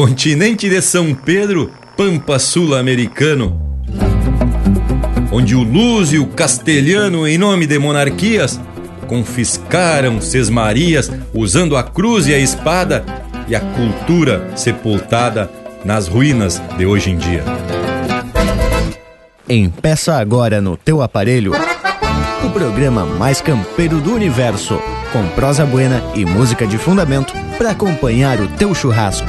continente de São Pedro, Pampa Sul-Americano, onde o Luz e o Castelhano, em nome de monarquias, confiscaram sesmarias usando a cruz e a espada e a cultura sepultada nas ruínas de hoje em dia. Empeça agora no teu aparelho o programa mais campeiro do universo, com prosa buena e música de fundamento para acompanhar o teu churrasco.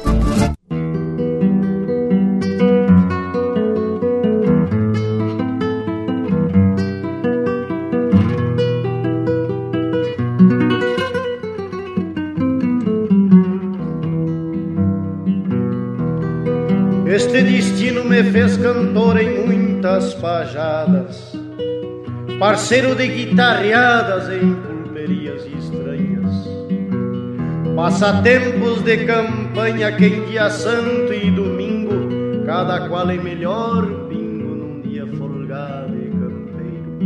Muitas pajadas, parceiro de guitarreadas em pulperias estranhas, passatempos de campanha que em dia santo e domingo, cada qual é melhor bingo num dia folgado e campeiro,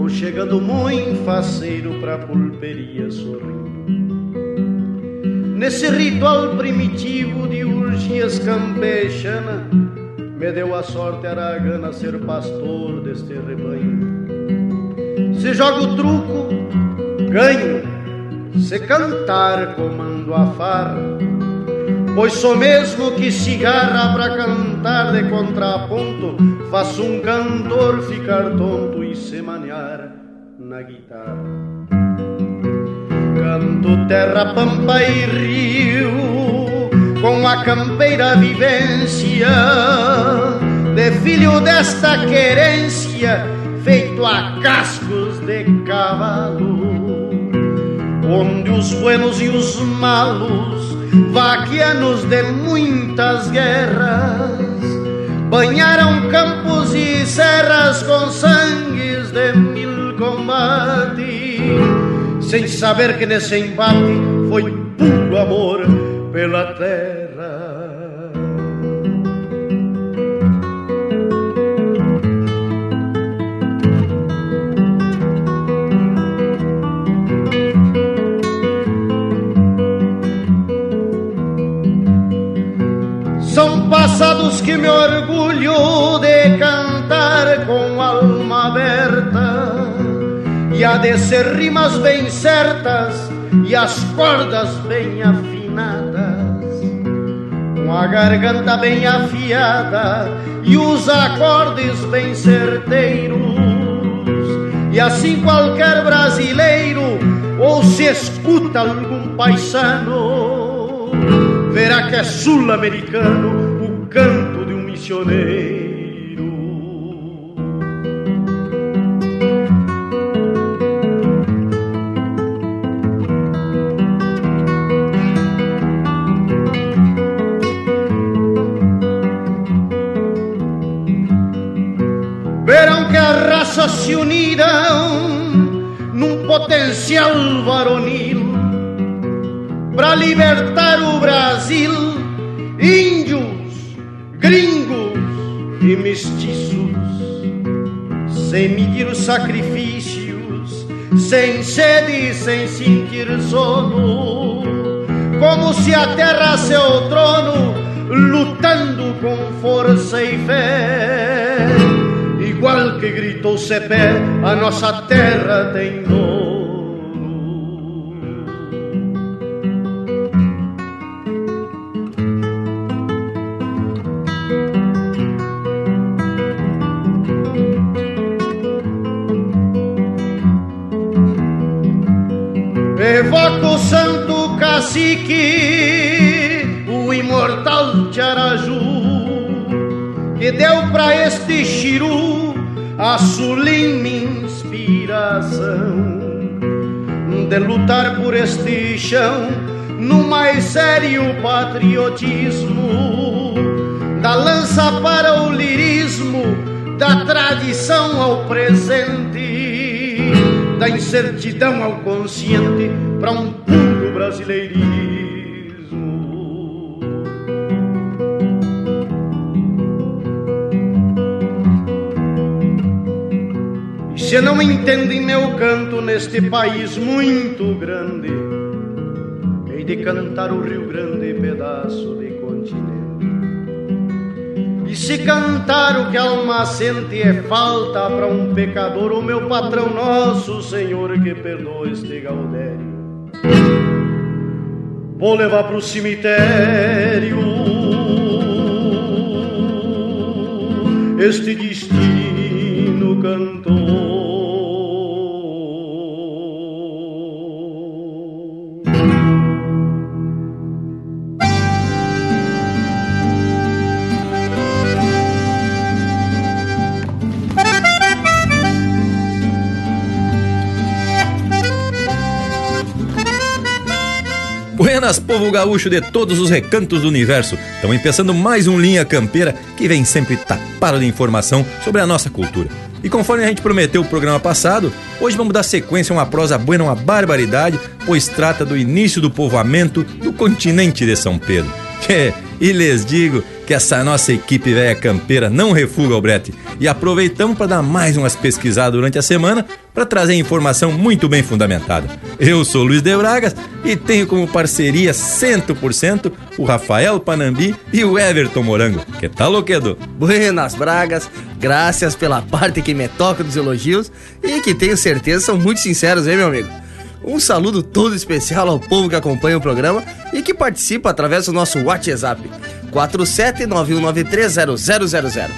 ou chegando muito faceiro pra pulperia sorrindo. Nesse ritual primitivo de urgias campechana, me deu a sorte aragana ser pastor deste rebanho. Se joga o truco, ganho, se cantar comando a farra, pois sou mesmo que cigarra pra cantar de contraponto, faço um cantor ficar tonto e se manear na guitarra. Canto terra, pampa e rio Com a campeira vivência De filho desta querência Feito a cascos de cavalo Onde os buenos e os malos Vaquianos de muitas guerras Banharam campos e serras Com sangues de mil combates sem saber que nesse embate foi puro amor pela terra. São passados que me orgulho de cantar com alma aberta e a descer rimas bem certas e as cordas bem afinadas, a garganta bem afiada e os acordes bem certeiros. E assim qualquer brasileiro ou se escuta algum paisano, verá que é sul-americano o canto de um missioneiro. Se uniram num potencial varonil para libertar o Brasil, índios, gringos e mestiços, sem medir os sacrifícios, sem sede e sem sentir sono, como se a terra seu trono, lutando com força e fé igual que gritou Cepé, a nossa terra tem dono. Evoca o santo cacique, o imortal Tiaraju, que deu pra chiru a sublime inspiração de lutar por este chão no mais sério patriotismo, da lança para o lirismo, da tradição ao presente, da incertidão ao consciente para um puro brasileirismo. Se não entendem meu canto neste país muito grande, hei de cantar o Rio Grande, pedaço de continente. E se cantar o que alma sente é falta para um pecador, o meu patrão, nosso Senhor, que perdoa este gaudério. Vou levar pro cemitério este destino cantor. Buenas, povo gaúcho de todos os recantos do universo. Estamos começando mais um Linha Campeira que vem sempre tapado de informação sobre a nossa cultura. E conforme a gente prometeu o programa passado, hoje vamos dar sequência a uma prosa buena, uma barbaridade, pois trata do início do povoamento do continente de São Pedro. É, e lhes digo que essa nossa equipe velha campeira não refuga o brete. E aproveitamos para dar mais umas pesquisadas durante a semana para trazer informação muito bem fundamentada. Eu sou Luiz de Bragas e tenho como parceria 100% o Rafael Panambi e o Everton Morango. Que tal, Loquedo? Buenas Bragas, graças pela parte que me toca dos elogios e que tenho certeza são muito sinceros, hein, meu amigo? Um saludo todo especial ao povo que acompanha o programa e que participa através do nosso WhatsApp 47919300000.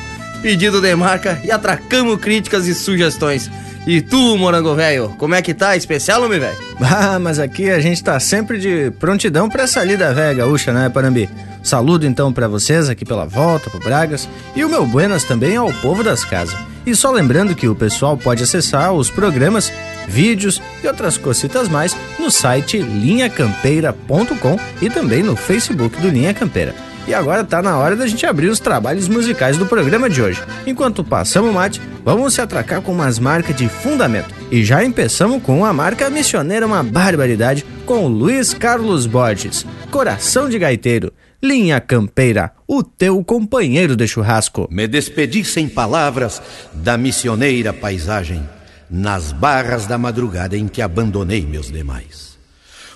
Pedido de marca e atracamos críticas e sugestões. E tu, morango velho, como é que tá? Especial, homem velho? Ah, mas aqui a gente tá sempre de prontidão pra essa lida velha gaúcha, né, Panambi? Saludo então para vocês aqui pela volta pro Bragas e o meu buenas também ao povo das casas. E só lembrando que o pessoal pode acessar os programas, vídeos e outras cositas mais no site linhacampeira.com e também no Facebook do Linha Campeira. E agora tá na hora da gente abrir os trabalhos musicais do programa de hoje. Enquanto passamos o mate, vamos se atracar com umas marcas de fundamento. E já empeçamos com a marca Missioneira Uma Barbaridade com Luiz Carlos Borges, Coração de Gaiteiro. Linha Campeira, o teu companheiro de churrasco. Me despedi sem palavras da missioneira paisagem, nas barras da madrugada em que abandonei meus demais.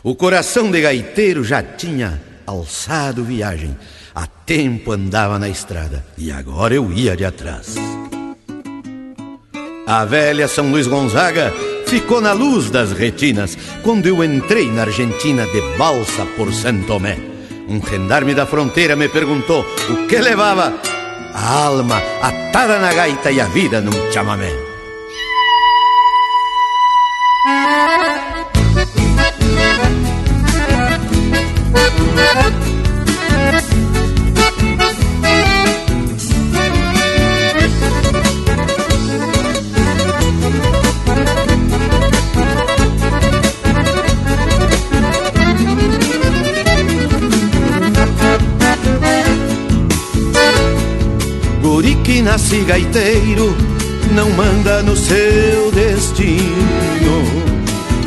O coração de gaiteiro já tinha alçado viagem, há tempo andava na estrada e agora eu ia de atrás. A velha São Luís Gonzaga ficou na luz das retinas quando eu entrei na Argentina de balsa por Santo Tomé. Um gendarme da fronteira me perguntou o que levava a alma atada na gaita e a vida num chamamé. Que nasce gaiteiro não manda no seu destino.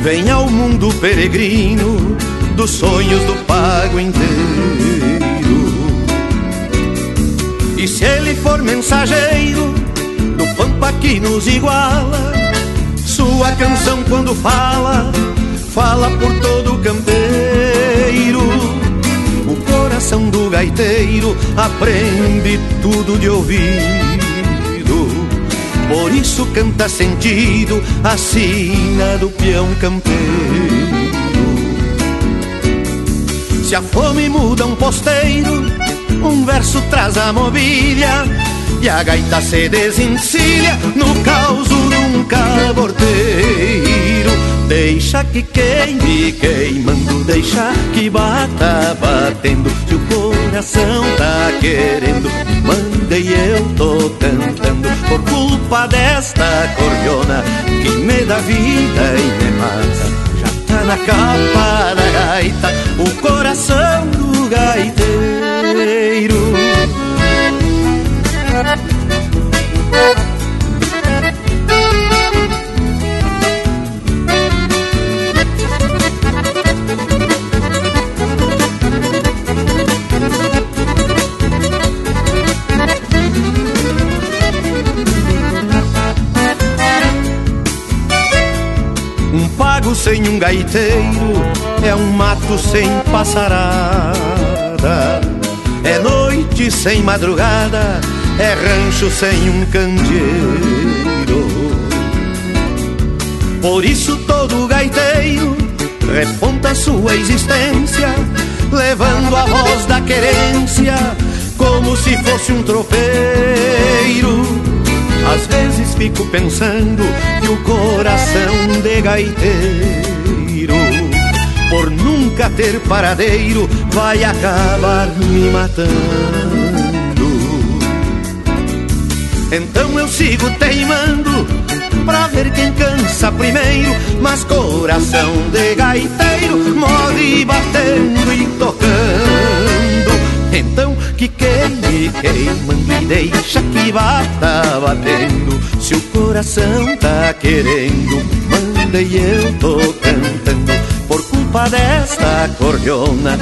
Vem ao mundo peregrino dos sonhos do pago inteiro. E se ele for mensageiro do pampa que nos iguala, sua canção quando fala, fala por todo o campeiro coração do gaiteiro aprende tudo de ouvido. Por isso canta sentido a sina do peão campeiro. Se a fome muda um posteiro, um verso traz a mobília e a gaita se desencilha no caos num caborteiro. Deixa que queime queimando, deixa que bata batendo. Se o coração tá querendo, manda e eu tô cantando. Por culpa desta cordiona que me dá vida e me mata. Já tá na capa da gaita o coração do gaiteiro. Sem um gaiteiro é um mato sem passarada. É noite sem madrugada, é rancho sem um candeeiro. Por isso todo gaiteiro reponta sua existência, levando a voz da querência como se fosse um tropeiro. Às vezes fico pensando que o coração de gaiteiro, por nunca ter paradeiro, vai acabar me matando. Então eu sigo teimando pra ver quem cansa primeiro, mas coração de gaiteiro morre batendo e tocando. Então que queime, queimando e deixa que bata batendo. Se o coração tá querendo, manda e eu tô cantando. Por culpa desta cordiona,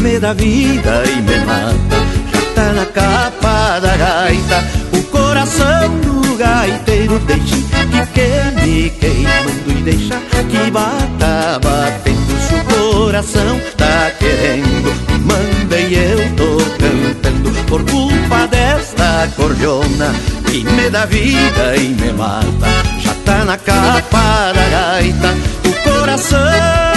me dá vida e me mata. Já tá na capa da gaita, o coração do gaiteiro deixa que queime, queimando e deixa que bata batendo. Se o coração tá querendo, desta cordiona que me dá vida e me mata. Já tá na capa da gaita o coração.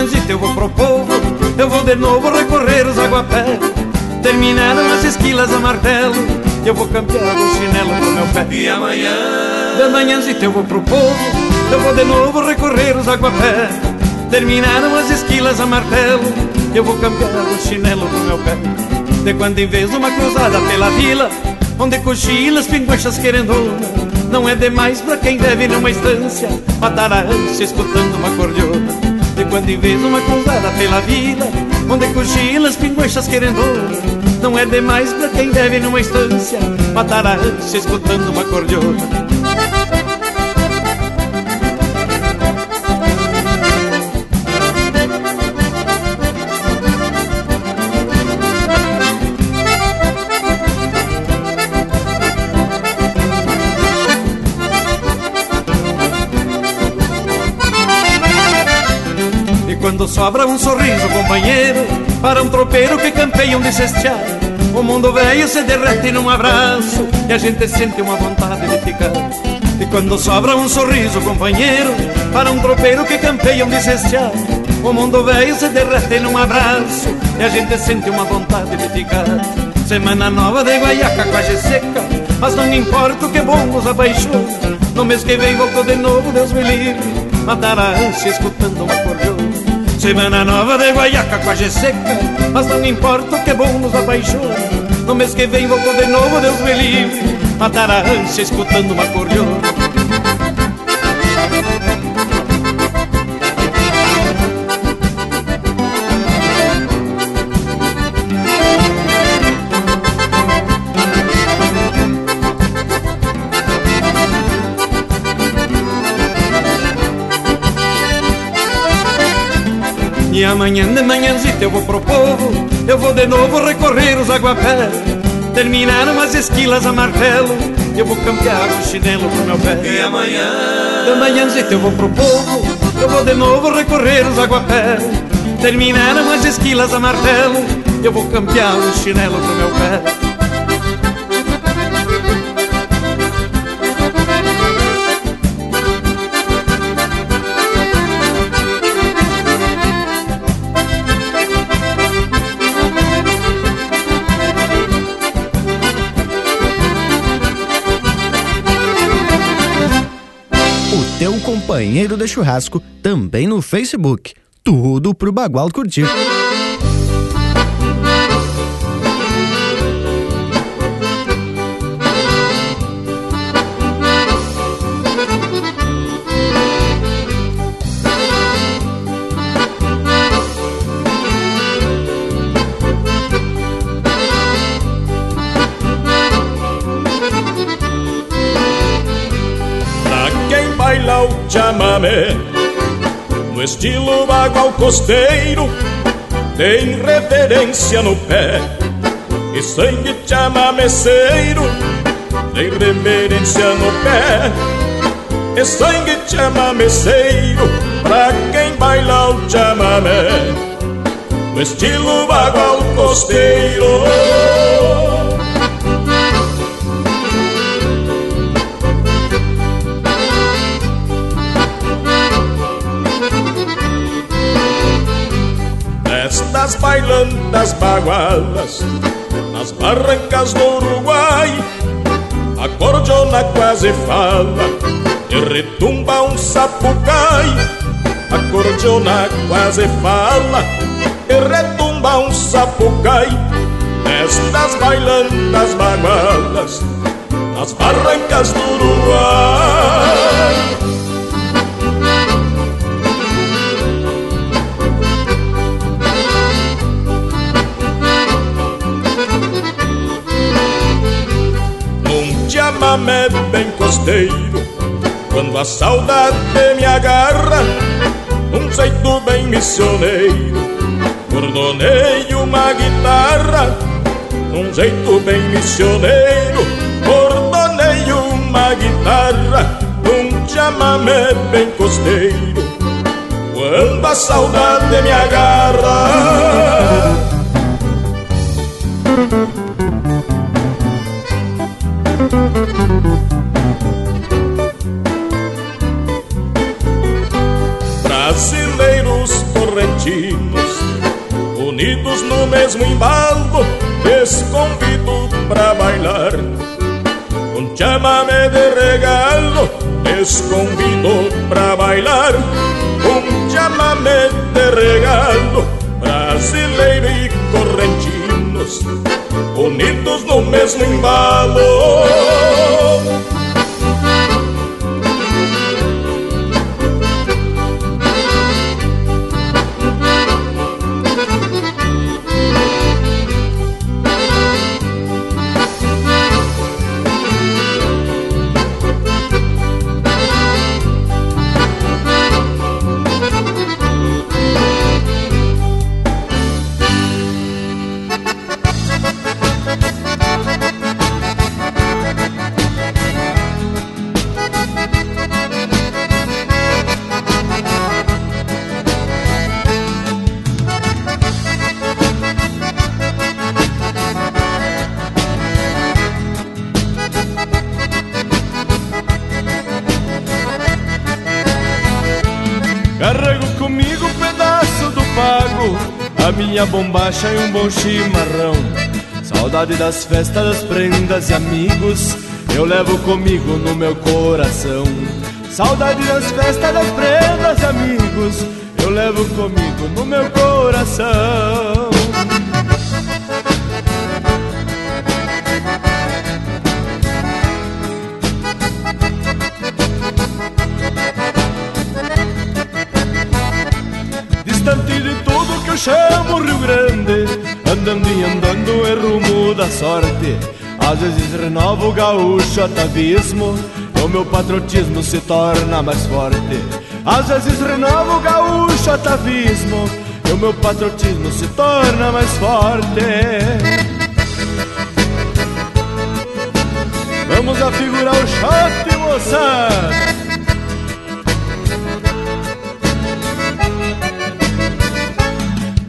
Manhãzita eu vou pro povo Eu vou de novo recorrer os aguapés Terminaram as esquilas a martelo Eu vou campear o chinelo pro meu pé. E amanhã? De manhãzita eu vou pro povo Eu vou de novo recorrer os aguapés Terminaram as esquilas a martelo Eu vou campear o chinelo pro meu pé. De quando em vez uma cruzada pela vila Onde cochilas, pinguachas querendo Não é demais pra quem deve numa estância Matar a ânsia escutando uma cordiona quando em vez uma cruzada pela vila Onde cochilas, pinguachas querendo Não é demais pra quem deve numa estância Matar a ânsia escutando uma cordiona sobra um sorriso, companheiro, para um tropeiro que campeia um cestear, o mundo velho se derrete num abraço e a gente sente uma vontade de ficar. E quando sobra um sorriso, companheiro, para um tropeiro que campeia um cestear, o mundo velho se derrete num abraço e a gente sente uma vontade de ficar. Semana nova de guaiaca quase seca, mas não importa o que bom nos apaixona. No mês que vem volto de novo, Deus me livre, matar a ânsia escutando uma cordiona. Semana nova de guaiaca quase seca. Mas não importa o que bom nos apaixona No mês que vem volto de novo, Deus me livre. Matar a ânsia escutando uma cordiona E amanhã de manhãzita eu vou pro povo Eu vou de novo recorrer os aguapés Terminaram as esquilas a martelo Eu vou campear o chinelo pro meu pé. E amanhã? De manhãzita eu vou pro povo Eu vou de novo recorrer os aguapés Terminaram as esquilas a martelo Eu vou campear o chinelo pro meu pé teu companheiro de churrasco também no Facebook. Tudo pro Bagual curtir. No estilo bagual costeiro Tem reverência no pé. E sangue chamameceiro Tem reverência no pé. E sangue chamameceiro Pra quem baila o chamamé. No estilo bagual costeiro Nestas bailantas bagualas Nas barrancas do Uruguai A quase fala E retumba um sapucai A cordiona quase fala E retumba um sapucai Nestas bailantas bagualas Nas barrancas do Uruguai chamamé bem costeiro Quando a saudade me agarra Um jeito bem missioneiro Cordonei uma guitarra Um jeito bem missioneiro Cordonei uma guitarra Um chamamé bem costeiro Quando a saudade me agarra unidos no mesmo embalo, les convido pra bailar. Com chamame de regalo, les convido pra bailar. Com chamame de regalo, brasileiro e correntinos, unidos no mesmo embalo. Bombacha e um bom chimarrão. Saudade das festas, das prendas e amigos Eu levo comigo no meu coração. Saudade das festas, das prendas e amigos Eu levo comigo no meu coração da sorte. Às vezes renovo o gaúcho atavismo o meu patriotismo se torna mais forte. Às vezes renovo o gaúcho atavismo E o meu patriotismo se torna mais forte. Vamos afigurar o shot, moçada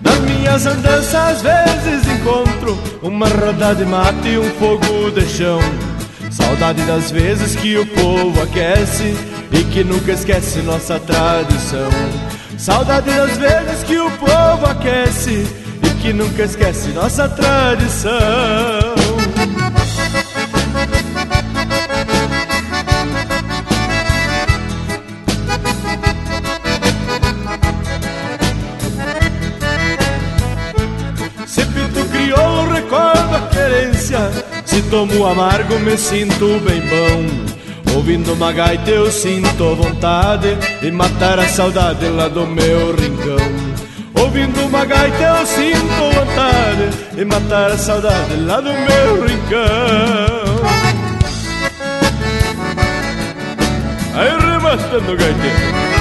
Nas minhas andanças às encontro Uma roda de mate e um fogo de chão. Saudade das vezes que o povo aquece E que nunca esquece nossa tradição. Saudade das vezes que o povo aquece E que nunca esquece nossa tradição tomo amargo me sinto bem bom. Ouvindo uma gaita eu sinto vontade De matar a saudade lá do meu rincão. Ouvindo uma gaita eu sinto vontade De matar a saudade lá do meu rincão. Aí rima matando gaiteiro.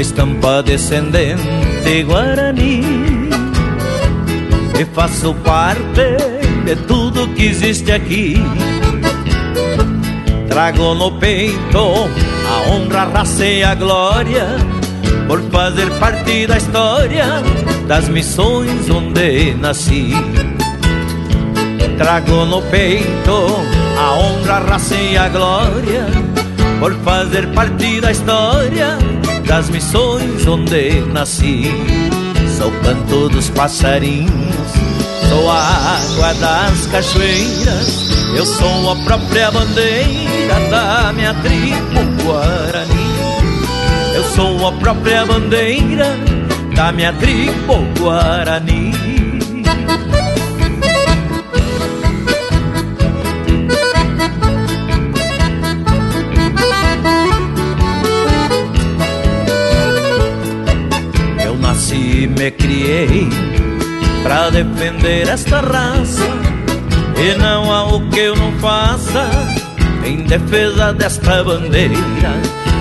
Estampa descendente guarani E faço parte de tudo que existe aqui. Trago no peito a honra, a raça e a glória Por fazer parte da história das missões onde nasci. Trago no peito a honra, a raça e a glória Por fazer parte da história das missões onde nasci. Sou canto dos passarinhos, sou a água das cachoeiras, eu sou a própria bandeira da minha tribo Guarani. Eu sou a própria bandeira da minha tribo Guarani. Me criei pra defender esta raça e não há o que eu não faça em defesa desta bandeira.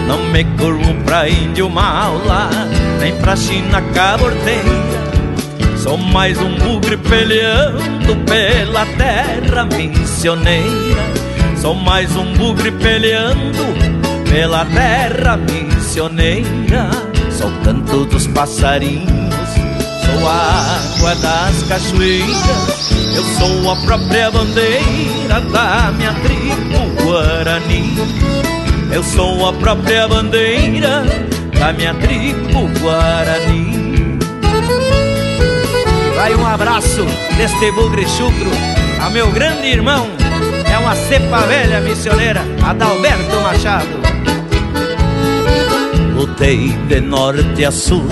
Não me curvo pra índio maula, nem pra China caborteira. Sou mais um bugre peleando pela terra missioneira. Sou mais um bugre peleando pela terra missioneira. Sou canto dos passarinhos a água das cachoeiras, eu sou a própria bandeira da minha tribo Guarani. Eu sou a própria bandeira da minha tribo Guarani. Vai um abraço deste bugre chucro a meu grande irmão, é uma cepa velha missioneira, Adalberto Machado. Lutei de norte a sul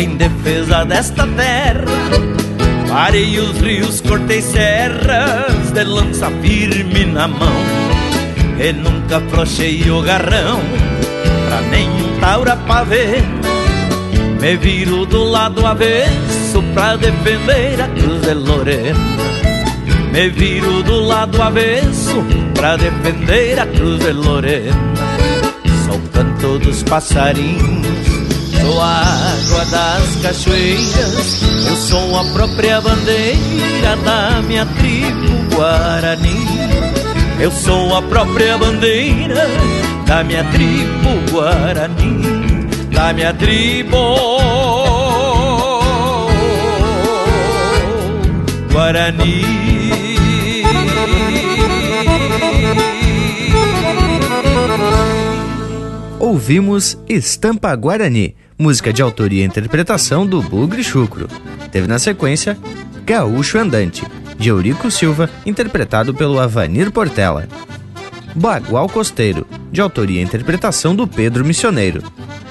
em defesa desta terra. Parei os rios, cortei serras, de lança firme na mão. E nunca afrouxei o garrão, pra nenhum taura ver. Me viro do lado avesso pra defender a Cruz de Lorena. Me viro do lado avesso pra defender a Cruz de Lorena. Sou canto dos passarinhos Sou a água das cachoeiras, eu sou a própria bandeira da minha tribo Guarani. Eu sou a própria bandeira da minha tribo Guarani, da minha tribo Guarani. Ouvimos Estampa Guarani, música de autoria e interpretação do Bugre Chucro. Teve na sequência Gaúcho Andante, de Eurico Silva, interpretado pelo Avanir Portela. Bagual Costeiro, de autoria e interpretação do Pedro Missioneiro.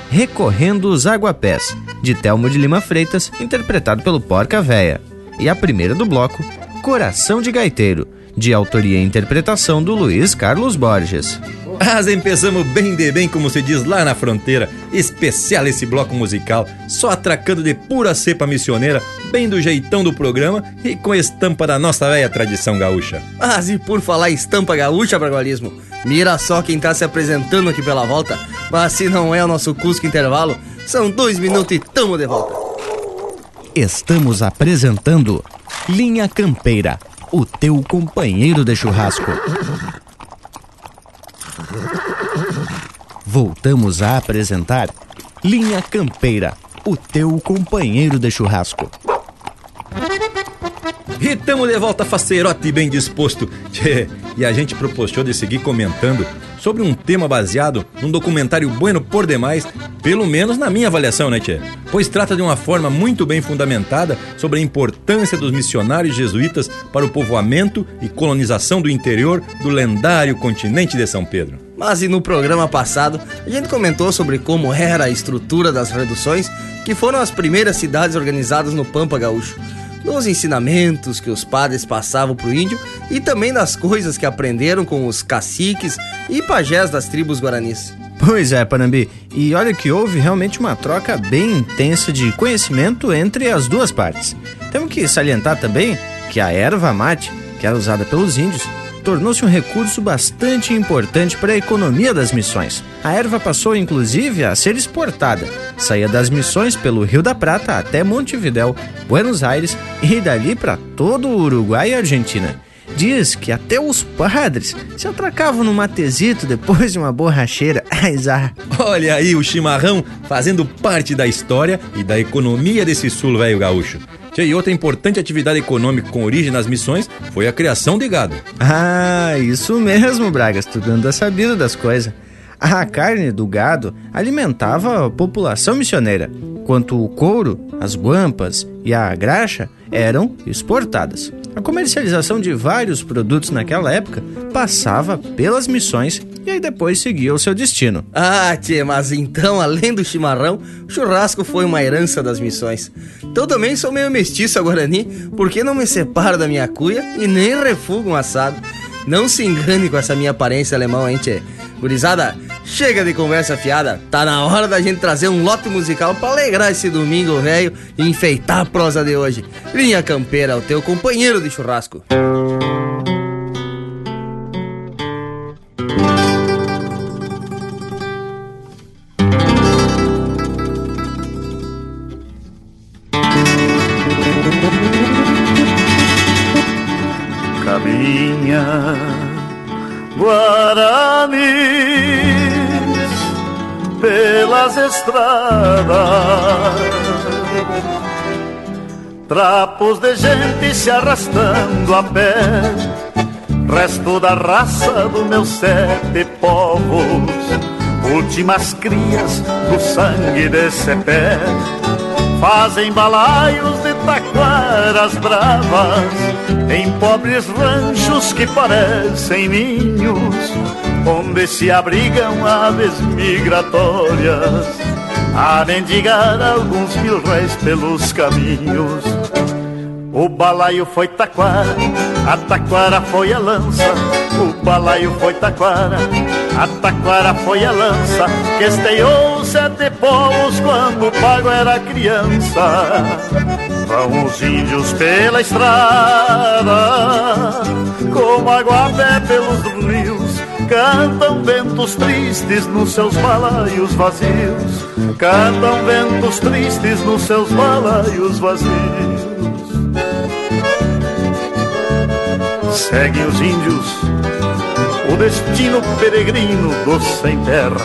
Recorrendo os Aguapés, de Telmo de Lima Freitas, interpretado pelo Porca Véia. E a primeira do bloco, Coração de Gaiteiro, de autoria e interpretação do Luiz Carlos Borges. Mas empezamos bem de bem, como se diz lá na fronteira. Especial esse bloco musical, só atracando de pura cepa missioneira, bem do jeitão do programa e com estampa da nossa velha tradição gaúcha. Mas e por falar em estampa gaúcha, Bragualismo, mira só quem tá se apresentando aqui pela volta. Mas se não é o nosso Cusco Intervalo, são dois minutos e tamo de volta. Estamos apresentando Linha Campeira, o teu companheiro de churrasco. Voltamos a apresentar Linha Campeira, o teu companheiro de churrasco. E tamo de volta facerote bem disposto. Tchê, e a gente propostou de seguir comentando sobre um tema baseado num documentário bueno por demais, pelo menos na minha avaliação, né, Tchê? Pois trata de uma forma muito bem fundamentada sobre a importância dos missionários jesuítas para o povoamento e colonização do interior do lendário continente de São Pedro. Mas e no programa passado, a gente comentou sobre como era a estrutura das reduções, que foram as primeiras cidades organizadas no Pampa Gaúcho dos ensinamentos que os padres passavam para o índio e também das coisas que aprenderam com os caciques e pajés das tribos guaranis. Pois é, Panambi. E olha que houve realmente uma troca bem intensa de conhecimento entre as duas partes. Temos que salientar também que a erva mate, que era usada pelos índios, tornou-se um recurso bastante importante para a economia das missões. A erva passou inclusive a ser exportada. Saía das missões pelo Rio da Prata até Montevidéu, Buenos Aires e dali para todo o Uruguai e Argentina. Diz que até os padres se atracavam no matezito depois de uma borracheira. Olha aí o chimarrão fazendo parte da história e da economia desse sul velho gaúcho. E outra importante atividade econômica com origem nas missões foi a criação de gado. Ah, isso mesmo, Bragas, tu anda sabido das coisas. A carne do gado alimentava a população missioneira, enquanto o couro, as guampas e a graxa eram exportadas. A comercialização de vários produtos naquela época passava pelas missões e aí depois seguia o seu destino. Ah, tchê, mas então, além do chimarrão, o churrasco foi uma herança das missões. Então também sou meio mestiço a Guarani, porque não me separo da minha cuia e nem refugo um assado. Não se engane com essa minha aparência alemão, hein, tchê? Gurizada, chega de conversa fiada. Tá na hora da gente trazer um lote musical para alegrar esse domingo velho e enfeitar a prosa de hoje. Linha Campeira, o teu companheiro de churrasco. Caminha pelas estradas. Trapos de gente se arrastando a pé, resto da raça do meu sete povos, últimas crias do sangue desse pé, fazem balaios de taquaras bravas. Em pobres ranchos que parecem ninhos, onde se abrigam aves migratórias, a mendigar alguns mil réis pelos caminhos. O balaio foi taquara, a taquara foi a lança, o balaio foi taquara, a taquara foi a lança, que esteou sete povos quando o pago era criança. Vão os índios pela estrada, como água a pé pelos rios, cantam ventos tristes nos seus balaios vazios, cantam ventos tristes nos seus balaios vazios. Seguem os índios o destino peregrino dos sem terra,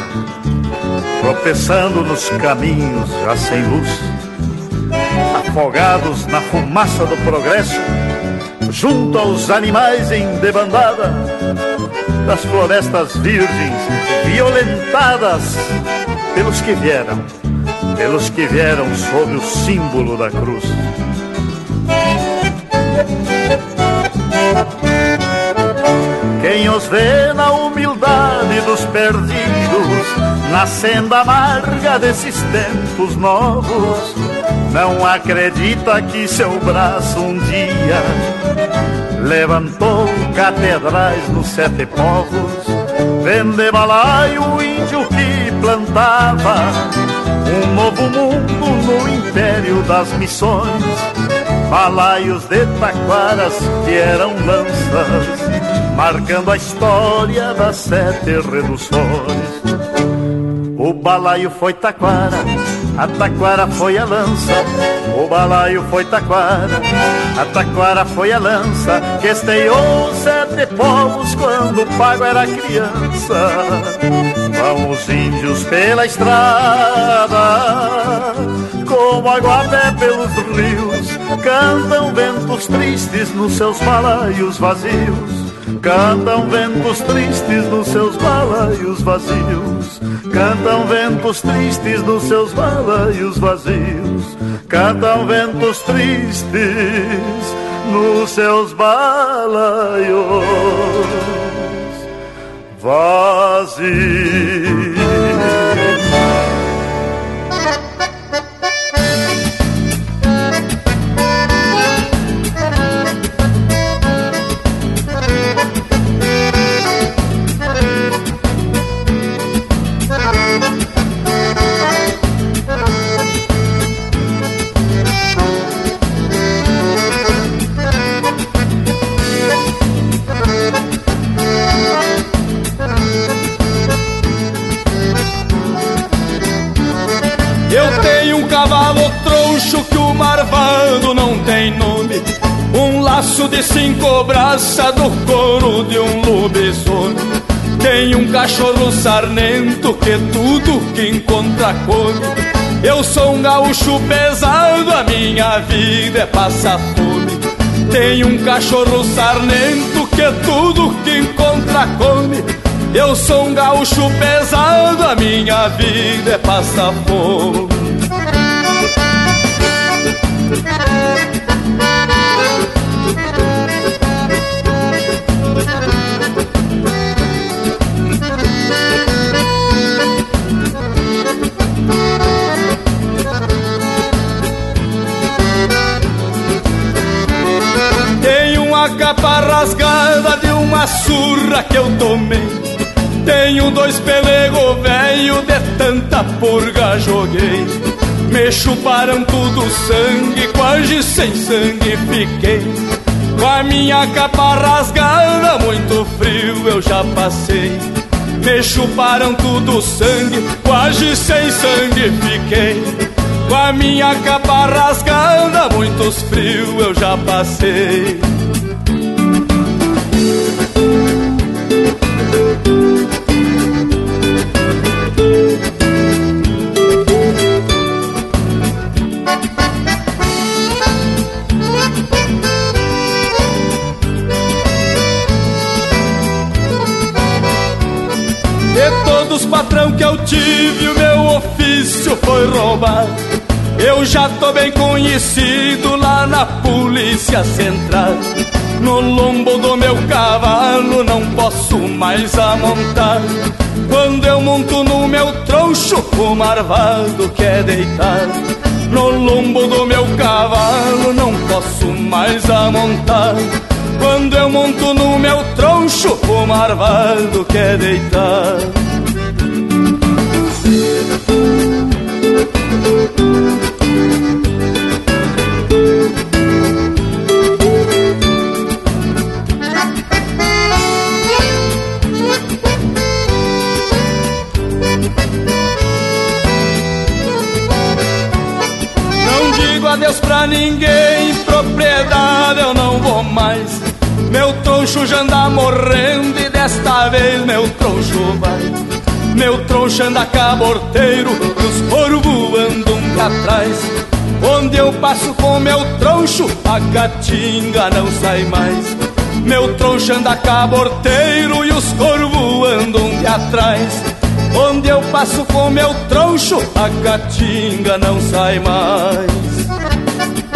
tropeçando nos caminhos já sem luz afogados na fumaça do progresso, junto aos animais em debandada, das florestas virgens violentadas pelos que vieram, pelos que vieram sob o símbolo da cruz. Quem os vê na humildade dos perdidos, na senda amarga desses tempos novos, não acredita que seu braço um dia levantou catedrais nos sete povos, vende balaio o índio que plantava um novo mundo no império das missões, balaios de taquaras que eram lanças, marcando a história das sete reduções. O balaio foi taquara a taquara foi a lança, o balaio foi taquara, a taquara foi a lança, que esteou sete povos quando o pago era criança. Vão os índios pela estrada, como água a pé pelos rios, Cantam ventos tristes nos seus balaios vazios. Cantam ventos tristes nos seus balaios vazios. Cantam ventos tristes nos seus balaios vazios. Cantam ventos tristes nos seus balaios vazios. Marvado não tem nome. Um laço de cinco braças do couro de um lobisomem. Tem um cachorro sarnento que tudo que encontra come. Eu sou um gaúcho pesado, a minha vida é passar fome. Tem um cachorro sarnento que tudo que encontra come. Eu sou um gaúcho pesado, a minha vida é passar fome capa rasgada de uma surra que eu tomei. Tenho dois pelego velho de tanta purga joguei. Me chuparam tudo sangue, quase sem sangue fiquei. Com a minha capa rasgada, muito frio eu já passei. Me chuparam tudo sangue, quase sem sangue fiquei. Com a minha capa rasgada, muitos frios eu já passei. Patrão que eu tive, o meu ofício foi roubar. Eu já tô bem conhecido lá na polícia central. No lombo do meu cavalo não posso mais amontar. Quando eu monto no meu troncho, o marvado quer deitar. No lombo do meu cavalo não posso mais amontar. Quando eu monto no meu troncho, o marvado quer deitar. Adeus pra ninguém, propriedade eu não vou mais. Meu troncho já anda morrendo e desta vez meu troncho vai. Meu troncho anda caborteiro, os corvos andam pra trás. Onde eu passo com meu troncho, a caatinga não sai mais. Meu troncho anda caborteiro e os corvos andam de atrás. Onde eu passo com meu troncho, a caatinga não sai mais.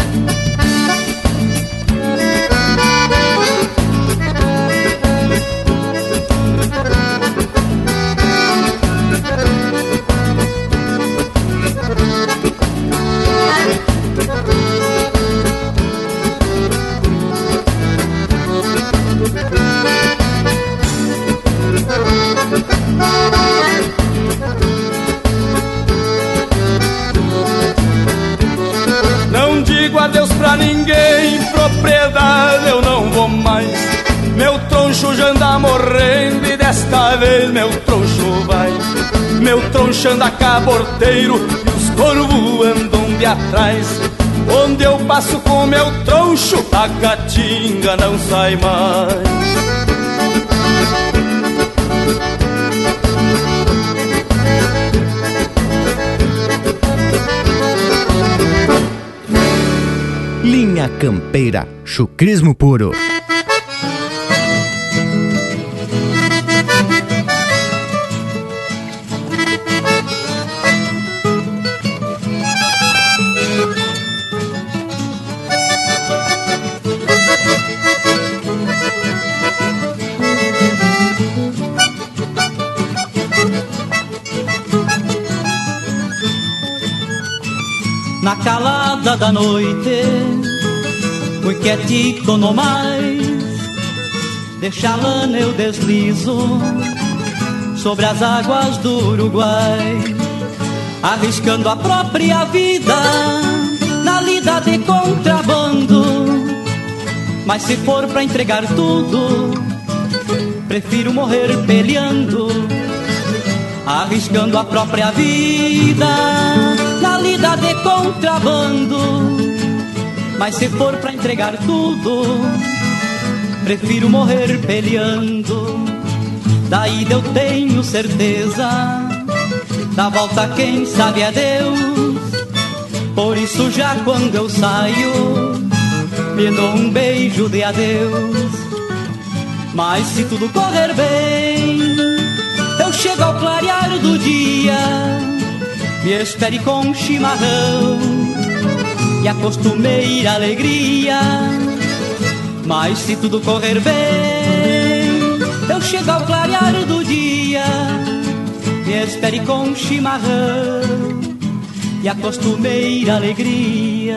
Meu troncho anda caborteiro e os corvos andam de atrás. Onde eu passo com meu troncho, a caatinga não sai mais. campeira, chucrismo puro. Calada da noite Fui quietico no mais Deixa lana eu deslizo Sobre as águas do Uruguai Arriscando a própria vida Na lida de contrabando. Mas se for pra entregar tudo Prefiro morrer peleando Arriscando a própria vida Na lida de contrabando. Mas se for pra entregar tudo Prefiro morrer peleando. Daí eu tenho certeza Da volta quem sabe é Deus. Por isso já quando eu saio Me dou um beijo de adeus. Mas se tudo correr bem Eu chego ao clarear do dia Me espere com chimarrão E a costumeira alegria. Mas se tudo correr bem Eu chego ao clarear do dia. Me espere com chimarrão E a costumeira alegria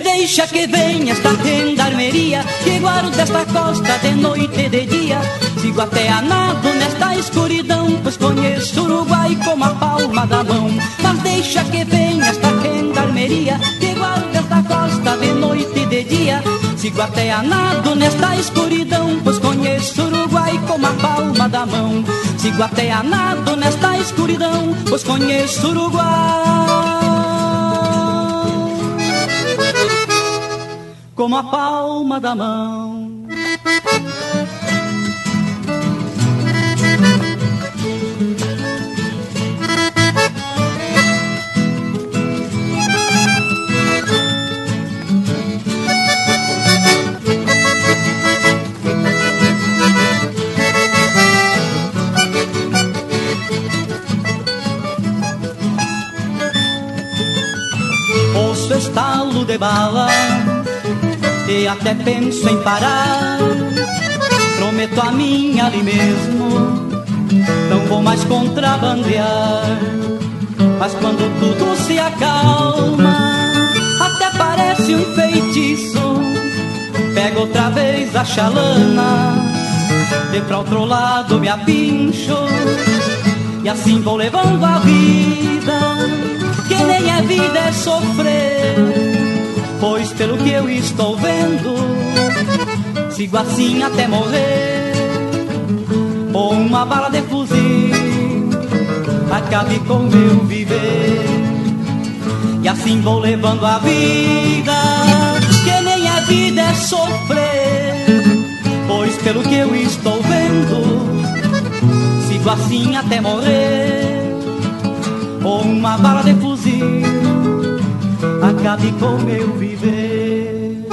deixa que venha esta gendarmeria Que guarda esta costa de noite e de dia Sigo até a nado nesta escuridão Pois conheço Uruguai como a palma da mão. Mas deixa que venha esta gendarmeria Que guarda esta costa de noite e de dia. Sigo até a nado nesta escuridão Pois conheço Uruguai como a palma da mão. Sigo até a nado nesta escuridão Pois conheço Uruguai como a palma da mão. Estalo de bala e até penso em parar. Prometo a mim ali mesmo, não vou mais contrabandear. Mas quando tudo se acalma, até parece um feitiço. Pego outra vez a chalana, e pra outro lado me apincho. E assim vou levando a vida, é vida é sofrer. Pois pelo que eu estou vendo, sigo assim até morrer. Ou uma bala de fuzil acabe com meu viver. E assim vou levando a vida, que nem a vida é sofrer. Pois pelo que eu estou vendo, sigo assim até morrer. Ou uma bala de fuzil acabe com meu viver.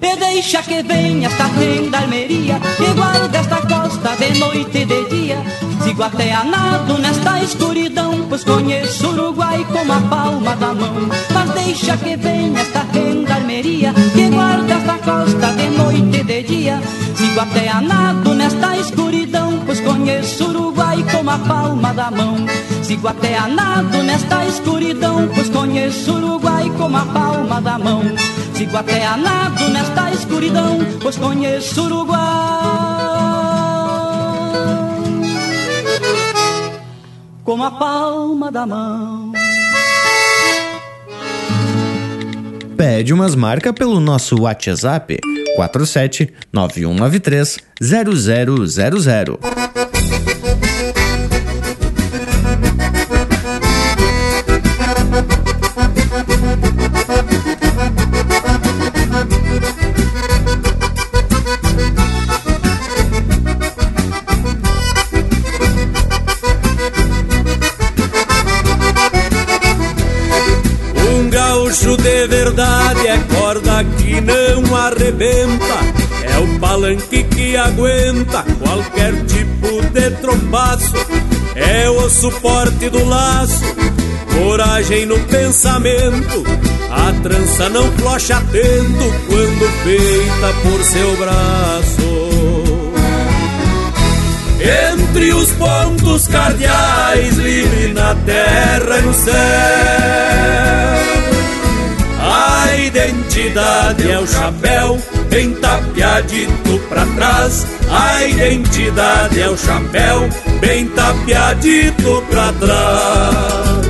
E deixa que venha esta gendarmeria Que guarda esta costa de noite e de dia. Sigo até a nado nesta escuridão Pois conheço Uruguai como a palma da mão. Mas deixa que venha esta gendarmeria Que guarda esta costa de noite e de dia. Sigo até a nado nesta escuridão Pois conheço Uruguai como a palma da mão. Sigo até a nado nesta escuridão Pois conheço Uruguai como a palma da mão. Sigo até a nado nesta escuridão Pois conheço Uruguai Como a palma da mão Pede umas marcas pelo nosso WhatsApp 47 9193 0000. O suporte do laço, coragem no pensamento. A trança não flocha atento quando feita por seu braço. Entre os pontos cardeais, livre na terra e no céu. A identidade é o chapéu, bem tapeadito pra trás. A identidade é o chapéu, bem tapeadito pra trás.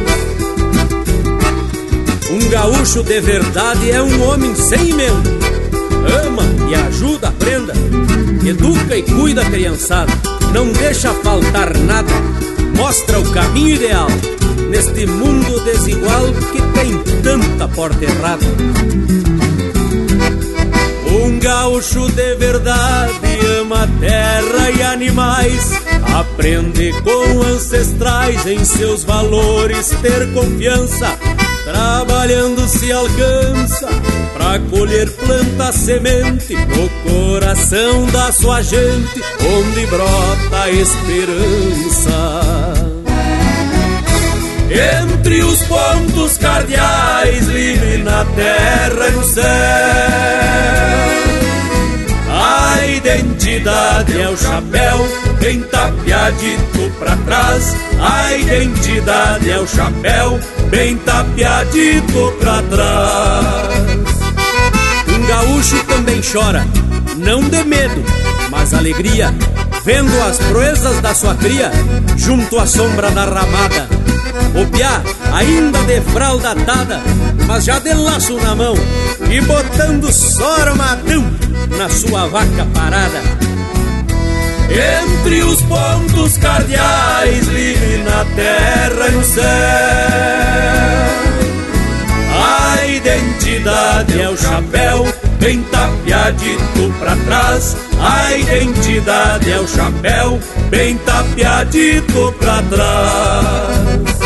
Um gaúcho de verdade é um homem sem emenda. Ama e ajuda a prenda, educa e cuida a criançada, não deixa faltar nada, mostra o caminho ideal neste mundo desigual que tem tanta porta errada. Um gaúcho de verdade ama terra e animais, aprende com ancestrais em seus valores ter confiança. Trabalhando se alcança pra colher planta semente no coração da sua gente, onde brota a esperança. Entre os pontos cardeais, livre na terra e no céu. Identidade é o chapéu, bem tapeadito pra trás. A identidade é o chapéu, bem tapeadito pra trás. Um gaúcho também chora, não de medo, mas alegria, vendo as proezas da sua cria junto à sombra da ramada. O piá ainda de fralda atada, mas já de laço na mão e botando só armadão na sua vaca parada. Entre os pontos cardeais, livre na terra e no céu. A identidade é o chapéu, bem tapeadito pra trás. A identidade é o chapéu, bem tapeadito pra trás.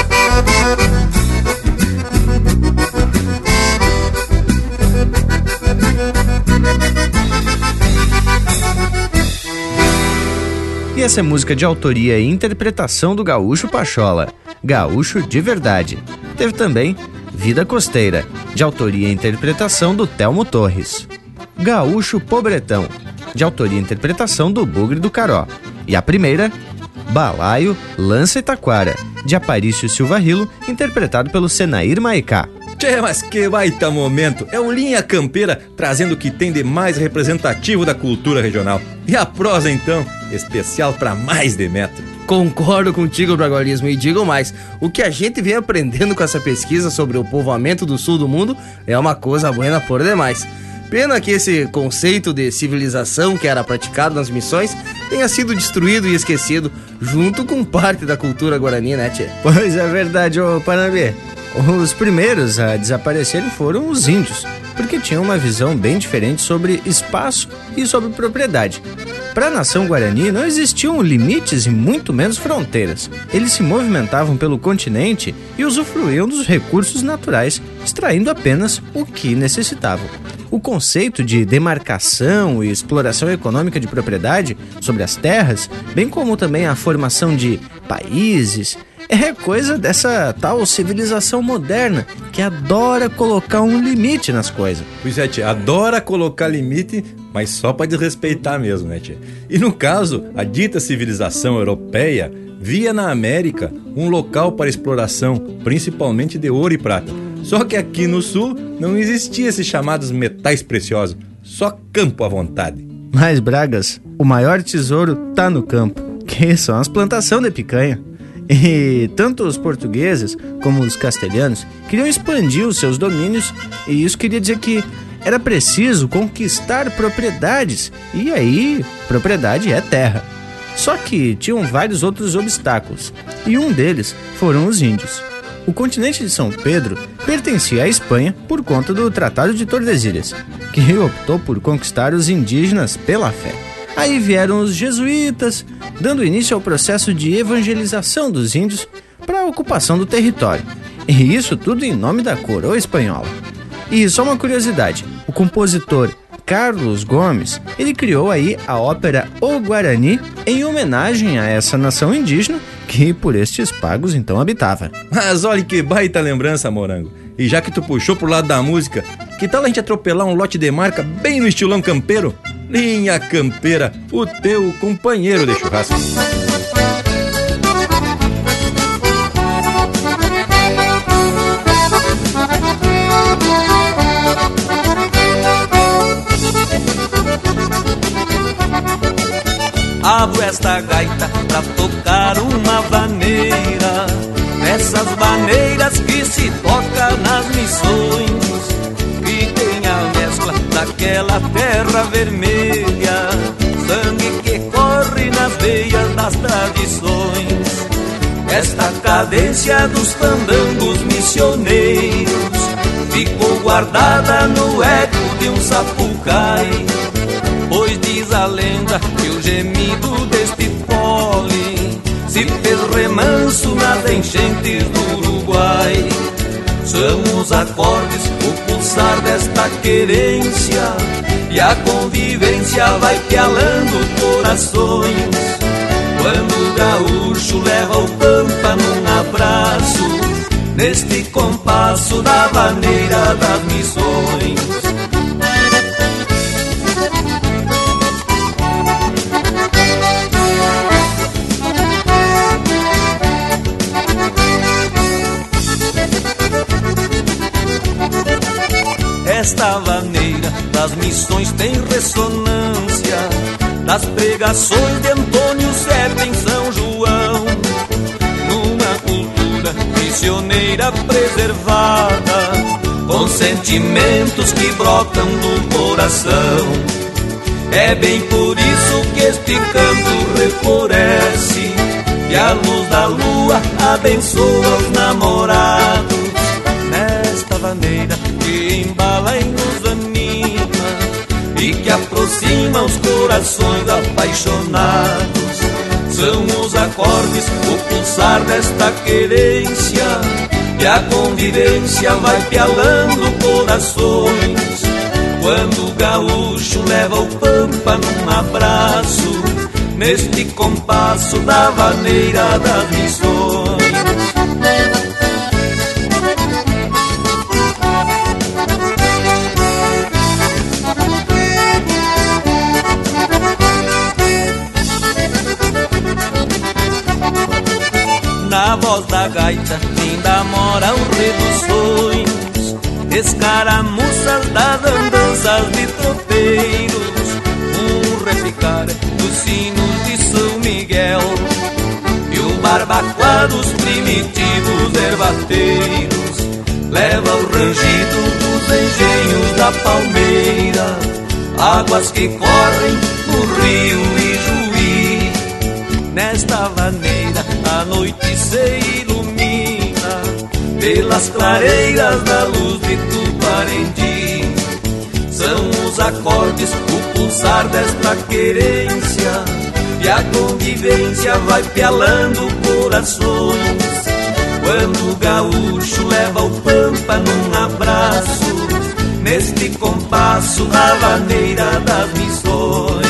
E essa é música de autoria e interpretação do Gaúcho Pachola, Gaúcho de Verdade. Teve também Vida Costeira, de autoria e interpretação do Telmo Torres. Gaúcho Pobretão, de autoria e interpretação do Bugre do Caró. E a primeira, Balaio Lança e Taquara, de Aparício Silva Rilo, interpretado pelo Senair Maicá. Tchê, mas que baita momento! É um Linha Campeira trazendo o que tem de mais representativo da cultura regional. E a prosa, então, especial para mais de metro. Concordo contigo, Bragualismo, e digo mais: o que a gente vem aprendendo com essa pesquisa sobre o povoamento do sul do mundo é uma coisa buena por demais. Pena que esse conceito de civilização que era praticado nas missões tenha sido destruído e esquecido, junto com parte da cultura guarani, né, Tchê? Pois é verdade, ô Panabê. Os primeiros a desaparecerem foram os índios, porque tinham uma visão bem diferente sobre espaço e sobre propriedade. Para a nação guarani não existiam limites e muito menos fronteiras. Eles se movimentavam pelo continente e usufruíam dos recursos naturais, extraindo apenas o que necessitavam. O conceito de demarcação e exploração econômica de propriedade sobre as terras, bem como também a formação de países, é coisa dessa tal civilização moderna que adora colocar um limite nas coisas. Pois é, tia, adora colocar limite, mas só para desrespeitar mesmo, né, tia? E no caso, a dita civilização europeia via na América um local para exploração, principalmente de ouro e prata. Só que aqui no sul não existia esses chamados metais preciosos, só campo à vontade. Mas, Bragas, o maior tesouro tá no campo, que são as plantações de picanha. E tanto os portugueses como os castelhanos queriam expandir os seus domínios, e isso queria dizer que era preciso conquistar propriedades, e aí, propriedade é terra. Só que tinham vários outros obstáculos, e um deles foram os índios. O continente de São Pedro pertencia à Espanha por conta do Tratado de Tordesilhas, que optou por conquistar os indígenas pela fé. Aí vieram os jesuítas, dando início ao processo de evangelização dos índios para a ocupação do território. E isso tudo em nome da coroa espanhola. E só uma curiosidade, o compositor Carlos Gomes, ele criou aí a ópera O Guarani em homenagem a essa nação indígena que por estes pagos então habitava. Mas olha que baita lembrança, Morango. E já que tu puxou pro lado da música, que tal a gente atropelar um lote de marca bem no estilão campeiro? Linha Campeira, o teu companheiro de churrasco. Abro esta gaita pra tocar uma vaneira Nessas maneiras que se toca nas missões Que tem a mescla daquela terra vermelha Sangue que corre nas veias das tradições. Esta cadência dos fandangos missioneiros Ficou guardada no eco de um sapucai Pois diz a lenda que o gemido deste pole Se fez remanso nas enchentes do Uruguai. São os acordes, o pulsar desta querência E a convivência vai pialando corações. Quando o gaúcho leva o pampa num abraço Neste compasso da maneira das missões Esta vaneira das missões tem ressonância. Das pregações de Antônio Sepp em São João. Numa cultura missioneira preservada. Com sentimentos que brotam do coração. É bem por isso que este canto refloresce. E a luz da lua abençoa os namorados embala e nos anima E que aproxima os corações apaixonados. São os acordes, o pulsar desta querência E a convivência vai pialando corações. Quando o gaúcho leva o pampa num abraço Neste compasso da vaneira das missões gaita ainda moram reduções Escaramuças das andanças de tropeiros. Um repicar dos sinos de São Miguel. E o barbacoa dos primitivos ervateiros Leva o rangido dos engenhos da palmeira. Águas que correm no rio e juí. Nesta vaneira a noite se ilumina Pelas clareiras da luz de Tuparendi. São os acordes, o pulsar desta querência E a convivência vai pialando corações. Quando o gaúcho leva o pampa num abraço Neste compasso da vaneira das missões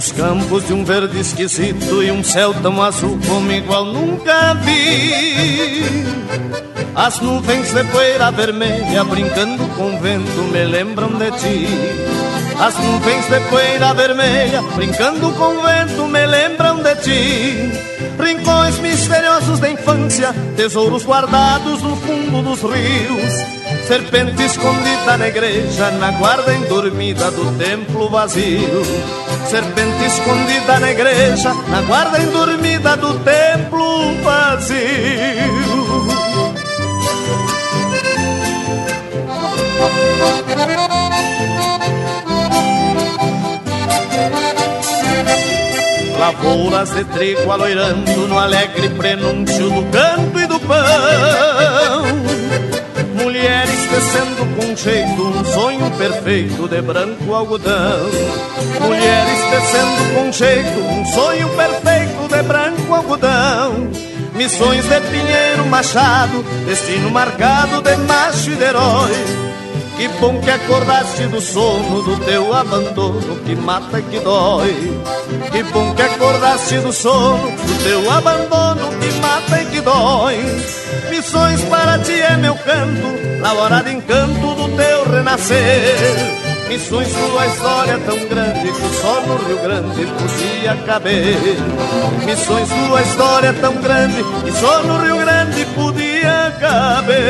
Os campos de um verde esquisito e um céu tão azul como igual nunca vi. As nuvens de poeira vermelha brincando com o vento me lembram de ti. As nuvens de poeira vermelha brincando com o vento me lembram de ti. Rincões misteriosos da infância, tesouros guardados no fundo dos rios Serpente escondida na igreja, na guarda endormida do templo vazio. Serpente escondida na igreja, na guarda endormida do templo vazio. Lavouras de trigo aloirando no alegre prenúncio do canto e do pão. Mulheres tecendo com jeito um sonho perfeito de branco algodão. Mulheres tecendo com jeito um sonho perfeito de branco algodão. Missões de Pinheiro Machado, destino marcado de macho e de herói. Que bom que acordaste do sono do teu abandono que mata e que dói. Que bom que acordaste do sono do teu abandono que mata e que dói. Missões para ti é meu canto, na hora encanto do teu renascer. Missões sua história tão grande que só no Rio Grande podia caber. Missões sua história tão grande que só no Rio Grande podia caber.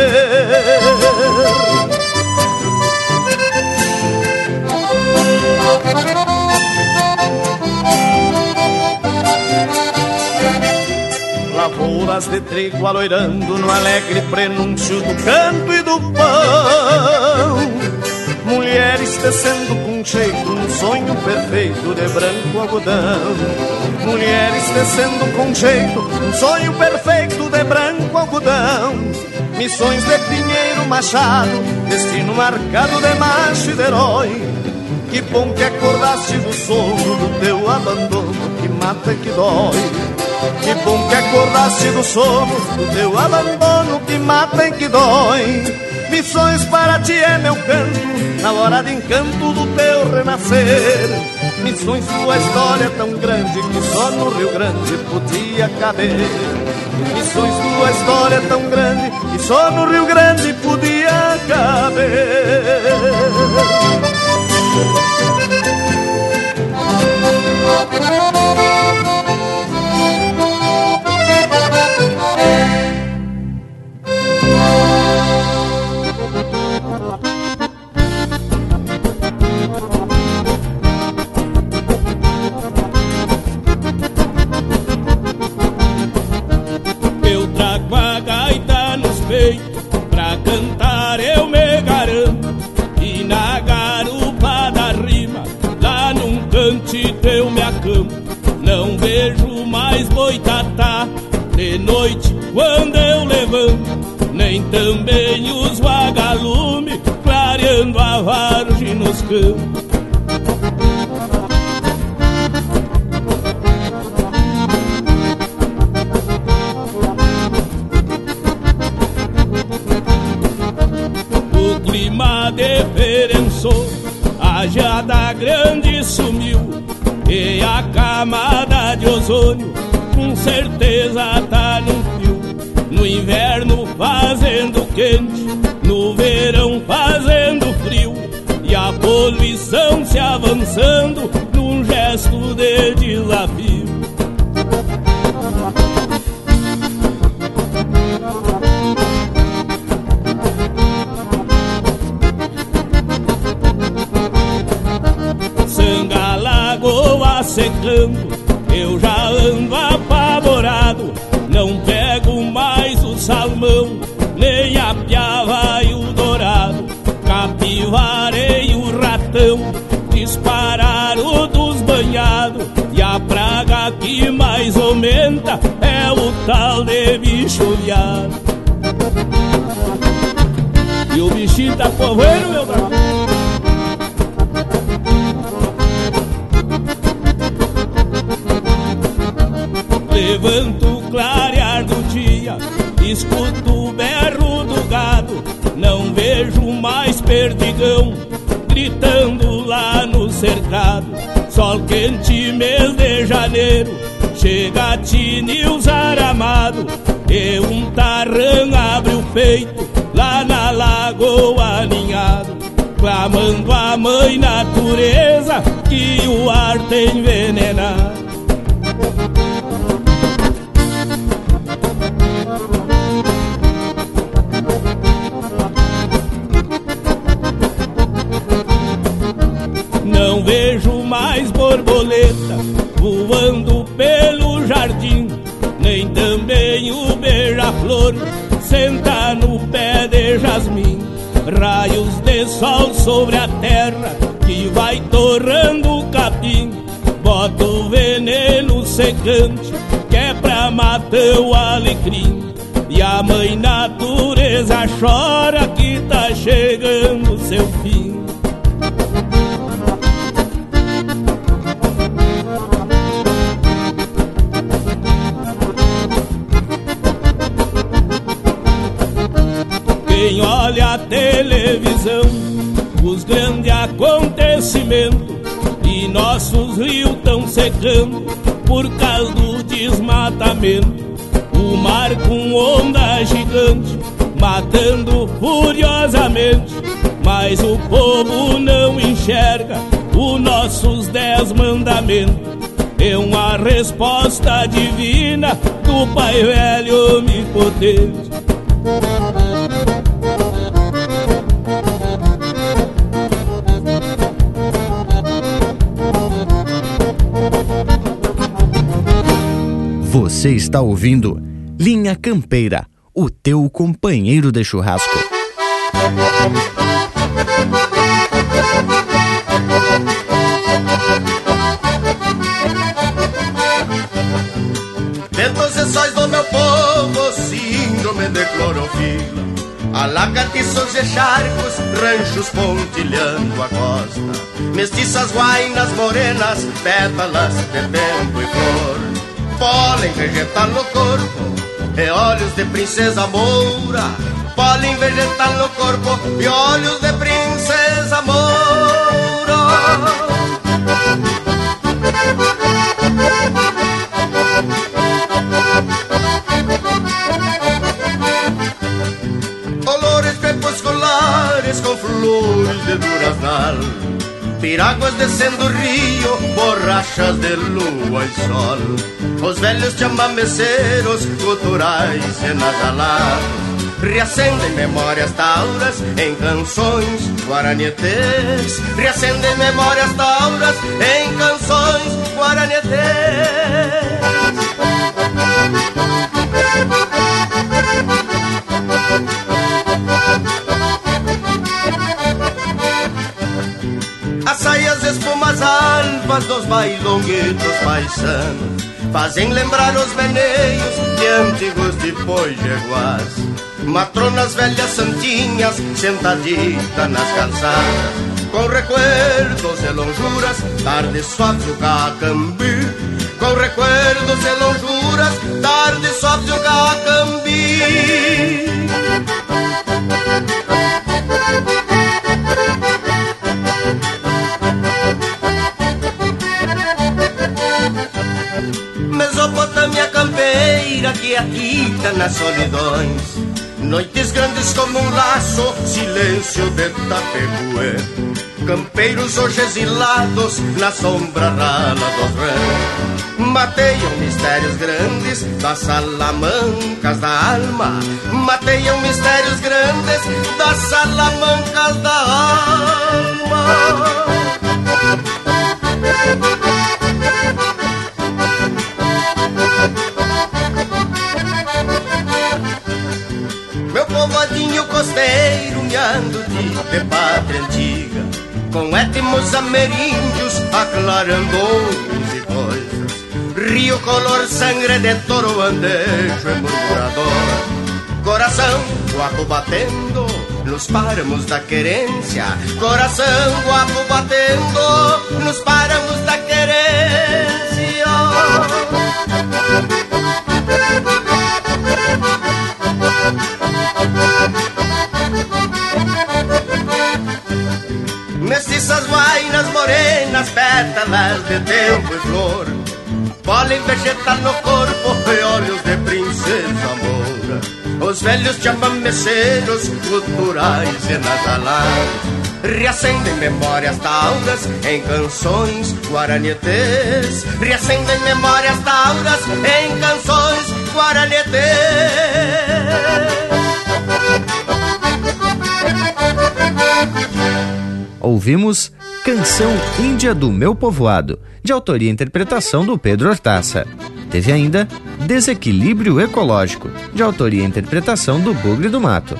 Lavouras de trigo aloirando no alegre prenúncio do canto e do pão. Mulheres tecendo com jeito um sonho perfeito de branco algodão. Mulheres tecendo com jeito um sonho perfeito de branco algodão. Missões de Pinheiro Machado, destino marcado de macho e de herói. Que bom que acordaste do sono do teu abandono que mata e que dói. Que bom que acordaste do sono do teu abandono que mata e que dói. Missões para ti é meu canto, na hora de encanto do teu renascer. Missões tua história tão grande que só no Rio Grande podia caber. Missões tua história tão grande que só no Rio Grande podia caber. Noite quando eu levanto nem também os vagalume clareando a vargem nos campos. O clima diferenciou, a geada grande sumiu e a camada de ozônio com certeza no verão fazendo frio e a poluição se avançando num gesto de desafio. Mãe natureza que o ar tem envenenado. Pai Velho Onipotente. Você está ouvindo Linha Campeira, o teu companheiro de churrasco. Síndrome de clorofila Alagatiços e charcos, ranchos pontilhando a costa Mestiças guainas morenas, pétalas de tempo e flor. Pólen vegetal no corpo e olhos de princesa moura. Pólen vegetal no corpo e olhos de princesa moura flores de duraznal Piráguas descendo o rio, borrachas de lua e sol. Os velhos chamameceiros culturais e nasalados Reacendem memórias tauras em canções guaranietes Reacendem memórias tauras em canções guaranietes espumas alvas dos bailonguetos paisanos Fazem lembrar os meneios de antigos depois jeguás Matronas velhas santinhas sentaditas nas calçadas. Com recuerdos e lonjuras, tarde suave o cacambi. Com recuerdos e lonjuras, tarde suave o cacambi Mesopotâmia campeira que atita nas solidões. Noites grandes como um laço, silêncio de tapecué Campeiros hoje exilados na sombra rala dos rãs Mateiam mistérios grandes das salamancas da alma. Mateiam mistérios grandes das salamancas da alma povoadinho costeiro me ando de, pátria antiga Com étmos ameríndios aclarando homens e coisas. Rio color sangue de toro andejo e murmurador. Coração guapo batendo nos páramos da querência. Coração guapo batendo nos páramos da querência Mestiças guainas morenas, pétalas de tempo e flor. Pólen vegetal no corpo e olhos de princesa moura Os velhos chamameceiros culturais e nasalares Reacendem memórias tauras em canções guaranietes Reacendem memórias tauras em canções guaranietes Ouvimos Canção Índia do Meu Povoado, de autoria e interpretação do Pedro Hortaça. Teve ainda Desequilíbrio Ecológico, de autoria e interpretação do Bugre do Mato.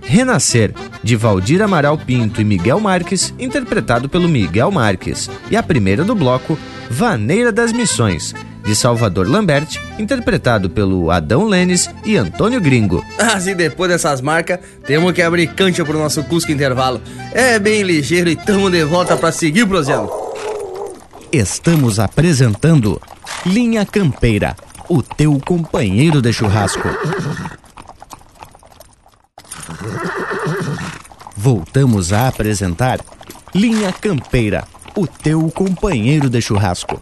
Renascer, de Valdir Amaral Pinto e Miguel Marques, interpretado pelo Miguel Marques. E a primeira do bloco, Vaneira das Missões, de Salvador Lambert, interpretado pelo Adão Lênis e Antônio Gringo. Assim, depois dessas marcas, temos que abrir cancha pro nosso Cusco Intervalo. É bem ligeiro e tamo de volta para seguir o projeto. Estamos apresentando Linha Campeira, o teu companheiro de churrasco. Voltamos a apresentar Linha Campeira, o teu companheiro de churrasco.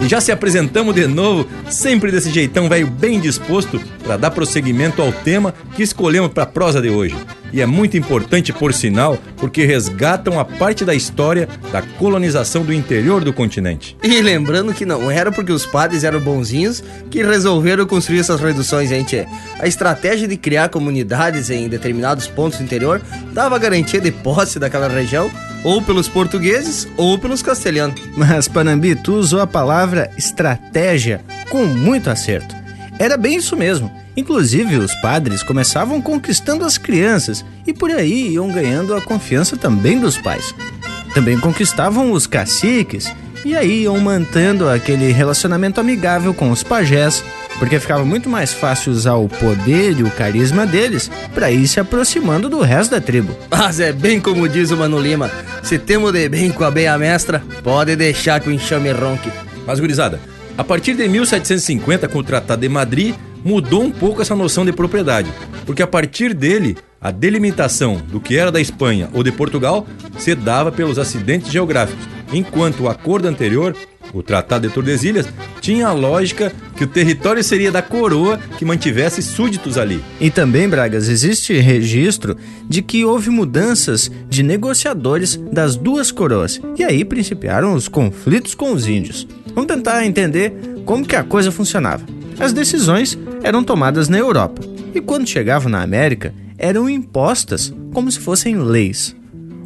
E já se apresentamos de novo, sempre desse jeitão velho bem disposto para dar prosseguimento ao tema que escolhemos para a prosa de hoje. E é muito importante, por sinal, porque resgatam a parte da história da colonização do interior do continente. E lembrando que não era porque os padres eram bonzinhos que resolveram construir essas reduções, gente. A estratégia de criar comunidades em determinados pontos do interior dava garantia de posse daquela região ou pelos portugueses ou pelos castelhanos. Mas, Panambi, tu usou a palavra estratégia com muito acerto. Era bem isso mesmo. Inclusive, os padres começavam conquistando as crianças e por aí iam ganhando a confiança também dos pais. Também conquistavam os caciques e aí iam mantendo aquele relacionamento amigável com os pajés, porque ficava muito mais fácil usar o poder e o carisma deles para ir se aproximando do resto da tribo. Mas é bem como diz o Mano Lima: se temos de bem com a beia mestra, pode deixar que o enxame ronque. Mas, gurizada, a partir de 1750, com o Tratado de Madrid, mudou um pouco essa noção de propriedade, porque a partir dele, a delimitação do que era da Espanha ou de Portugal se dava pelos acidentes geográficos, enquanto o acordo anterior, o Tratado de Tordesilhas, tinha a lógica que o território seria da coroa que mantivesse súditos ali. E também, Bragas, existe registro de que houve mudanças de negociadores das duas coroas, e aí principiaram os conflitos com os índios. Vamos tentar entender como que a coisa funcionava. As decisões eram tomadas na Europa e quando chegavam na América eram impostas como se fossem leis.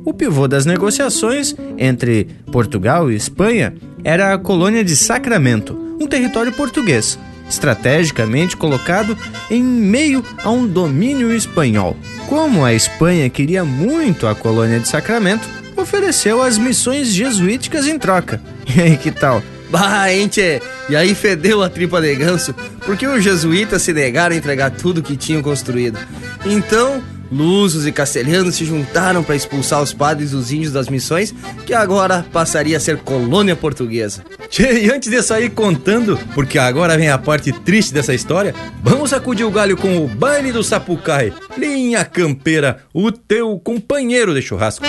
O pivô das negociações entre Portugal e Espanha era a colônia de Sacramento, um território português, estrategicamente colocado em meio a um domínio espanhol. Como a Espanha queria muito a colônia de Sacramento, ofereceu as missões jesuíticas em troca. E aí, que tal? Bah, hein, tchê? E aí fedeu a tripa de ganso, porque os jesuítas se negaram a entregar tudo que tinham construído. Então, lusos e castelhanos se juntaram para expulsar os padres dos índios das missões, que agora passaria a ser colônia portuguesa. Tchê, e antes de sair contando, porque agora vem a parte triste dessa história, vamos sacudir o galho com o baile do Sapucai. Linha Campeira, o teu companheiro de churrasco.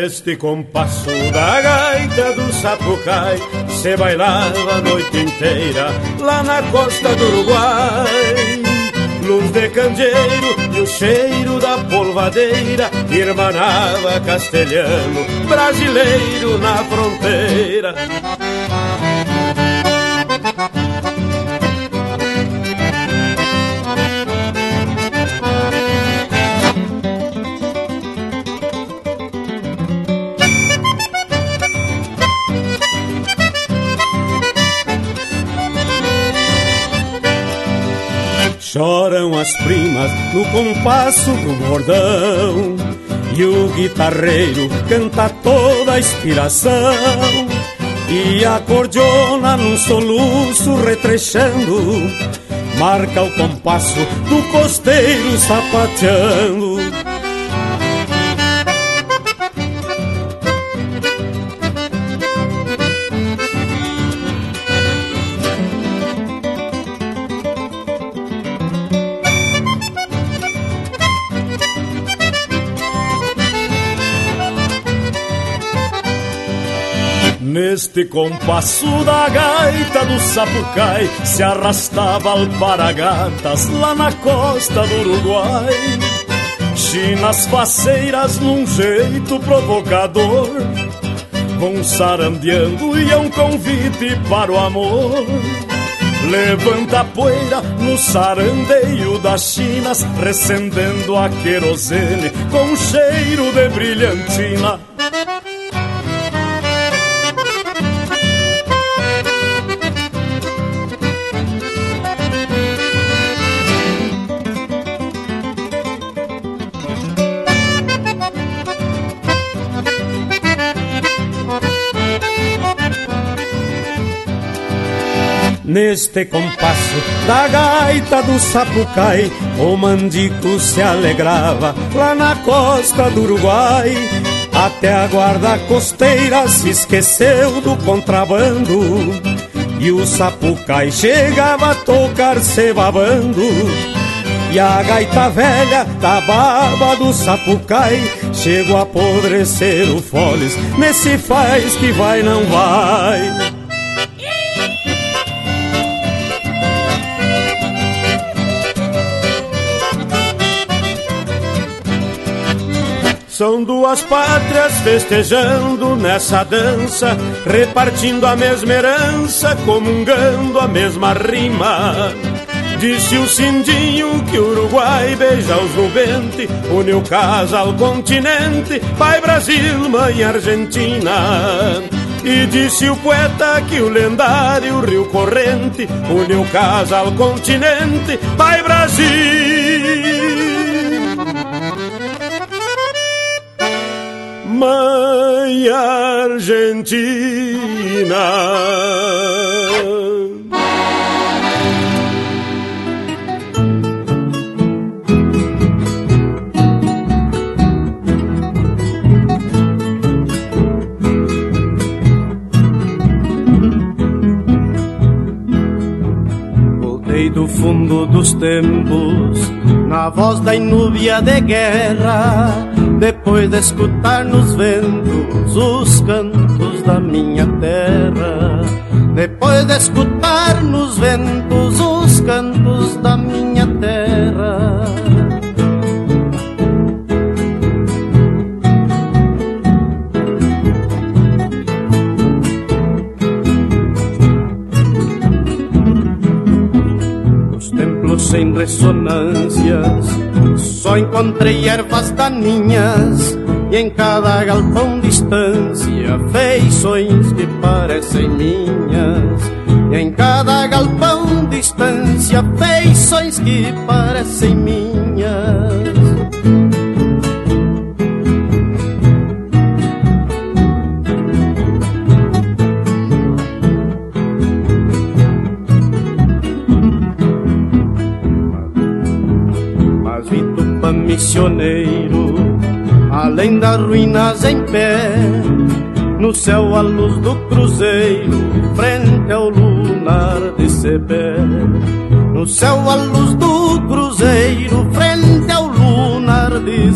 Neste compasso da gaita do Sapucai Se bailava a noite inteira lá na costa do Uruguai. Luz de candeeiro e o cheiro da polvadeira Irmanava castelhano, brasileiro na fronteira Choram as primas no compasso do bordão. E o guitarreiro canta toda a inspiração. E a cordiona num soluço retrechando Marca o compasso do costeiro sapateando Neste compasso da gaita do sapucai Se arrastava alparagatas lá na costa do Uruguai. Chinas faceiras num jeito provocador Vão sarandeando e é um convite para o amor. Levanta a poeira no sarandeio das chinas Recendendo a querosene com cheiro de brilhantina Neste compasso da gaita do sapucai, o mandico se alegrava lá na costa do Uruguai. Até a guarda costeira se esqueceu do contrabando. E o sapucai chegava a tocar se babando. E a gaita velha da baba do sapucai Chegou a apodrecer o foles Nesse faz que vai não vai São duas pátrias festejando nessa dança, repartindo a mesma herança, comungando a mesma rima. Disse o Cindinho que o Uruguai beija os nubentes, uniu casa ao continente, pai Brasil, mãe Argentina. E disse o poeta que o lendário Rio Corrente uniu casa ao continente, pai Brasil. Mãe Argentina. Do fundo dos tempos, na voz da inúbia de guerra depois de escutar nos ventos os cantos da minha terra. Depois de escutar nos ventos encontrei ervas daninhas e em cada galpão distância feições que parecem minhas. E em cada galpão distância feições que parecem minhas. Ruínas em pé, no céu a luz do cruzeiro, frente ao lunar de Sebé. No céu a luz do cruzeiro, frente ao lunar de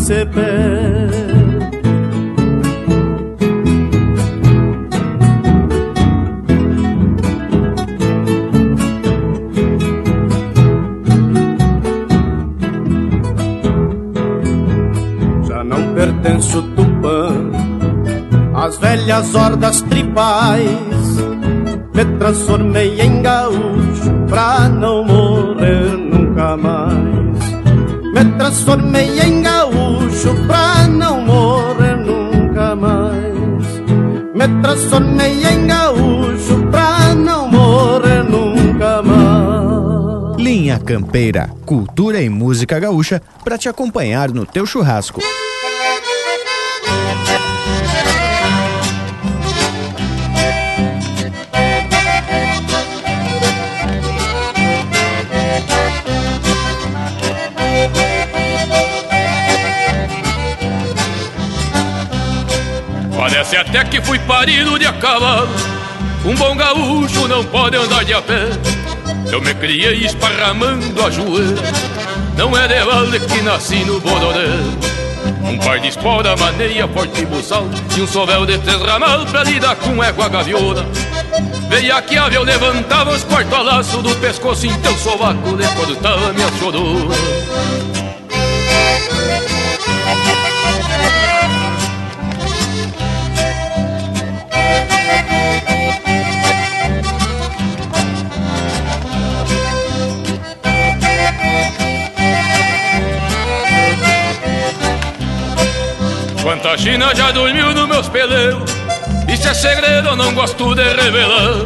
Sebé. velhas hordas tribais Me transformei em gaúcho pra não morrer nunca mais Me transformei em gaúcho pra não morrer nunca mais Me transformei em gaúcho pra não morrer nunca mais Linha Campeira, cultura e música gaúcha para te acompanhar no teu churrasco. Até que fui parido de a cavalo. Um bom gaúcho não pode andar de a pé. Eu me criei esparramando a joelho. Não é de balde que nasci no Bodoré. Um par de espora, maneia, forte buçal E um sovel de três ramal pra lidar com égua gaviona Veia que avião levantava os quarto-laço do pescoço teu sovaco de cortava minha chorona Quanta China já dormiu nos meus peleiros. Isso é segredo, eu não gosto de revelar.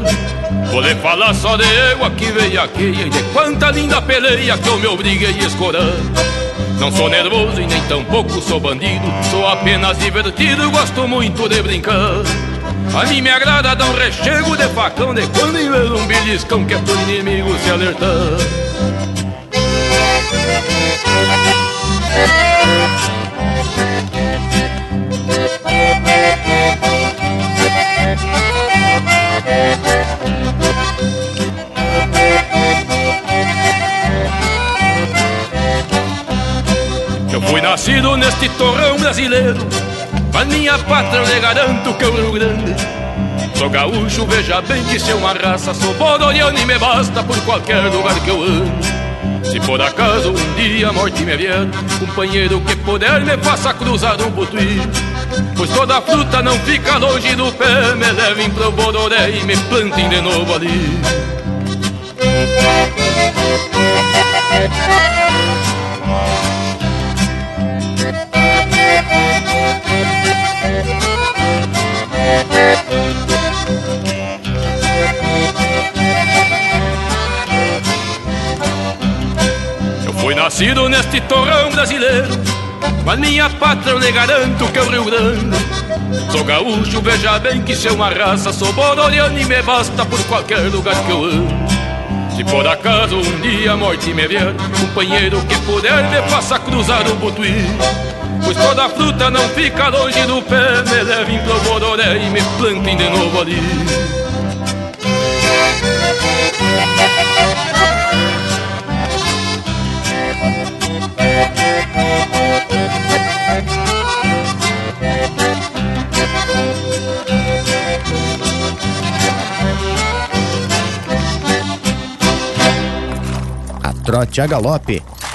Vou lhe falar só de égua que veio aqui E de quanta linda peleia que eu me obriguei a escorar. Não sou nervoso e nem tampouco sou bandido Sou apenas divertido, gosto muito de brincar. A mim me agrada dar um rechego de facão De quando em vez um beliscão que é pro inimigo se alertar nascido neste torrão brasileiro. Mas minha pátria eu lhe garanto que é o Rio Grande Sou gaúcho, veja bem que se é uma raça Sou bodoriano e me basta por qualquer lugar que eu ando se por acaso um dia a morte me vier Companheiro que puder me faça cruzar um butuí. Pois toda fruta não fica longe do pé Me levem pro Bodoré e me plantem de novo ali Eu fui nascido neste torrão brasileiro Mas minha pátria eu lhe garanto que é o Rio Grande. Sou gaúcho, veja bem que é uma raça Sou bodoriano e me basta por qualquer lugar que eu ando Se por acaso um dia a morte me vier Companheiro que puder me faça cruzar o Butuí Pois toda fruta não fica longe do pé Me levem pro Bodoré e me plantem de novo ali A trote a galope.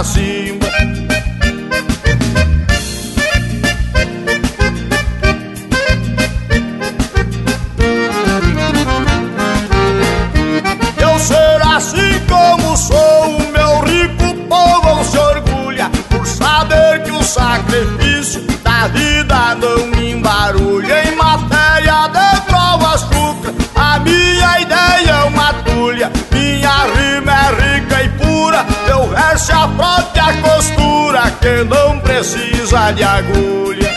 Minha agulha.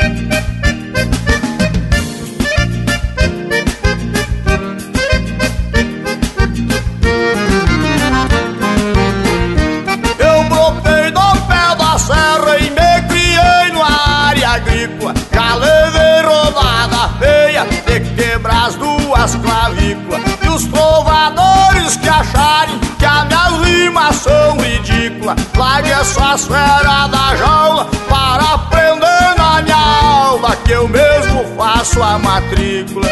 Eu brotei do pé da serra e me criei numa área agrícola Já levei rodada feia de quebrar as duas clavículas. E os trovadores que acharem que as minhas rimas são ridículas. Largue essas feras da jaula que eu mesmo faço a matrícula.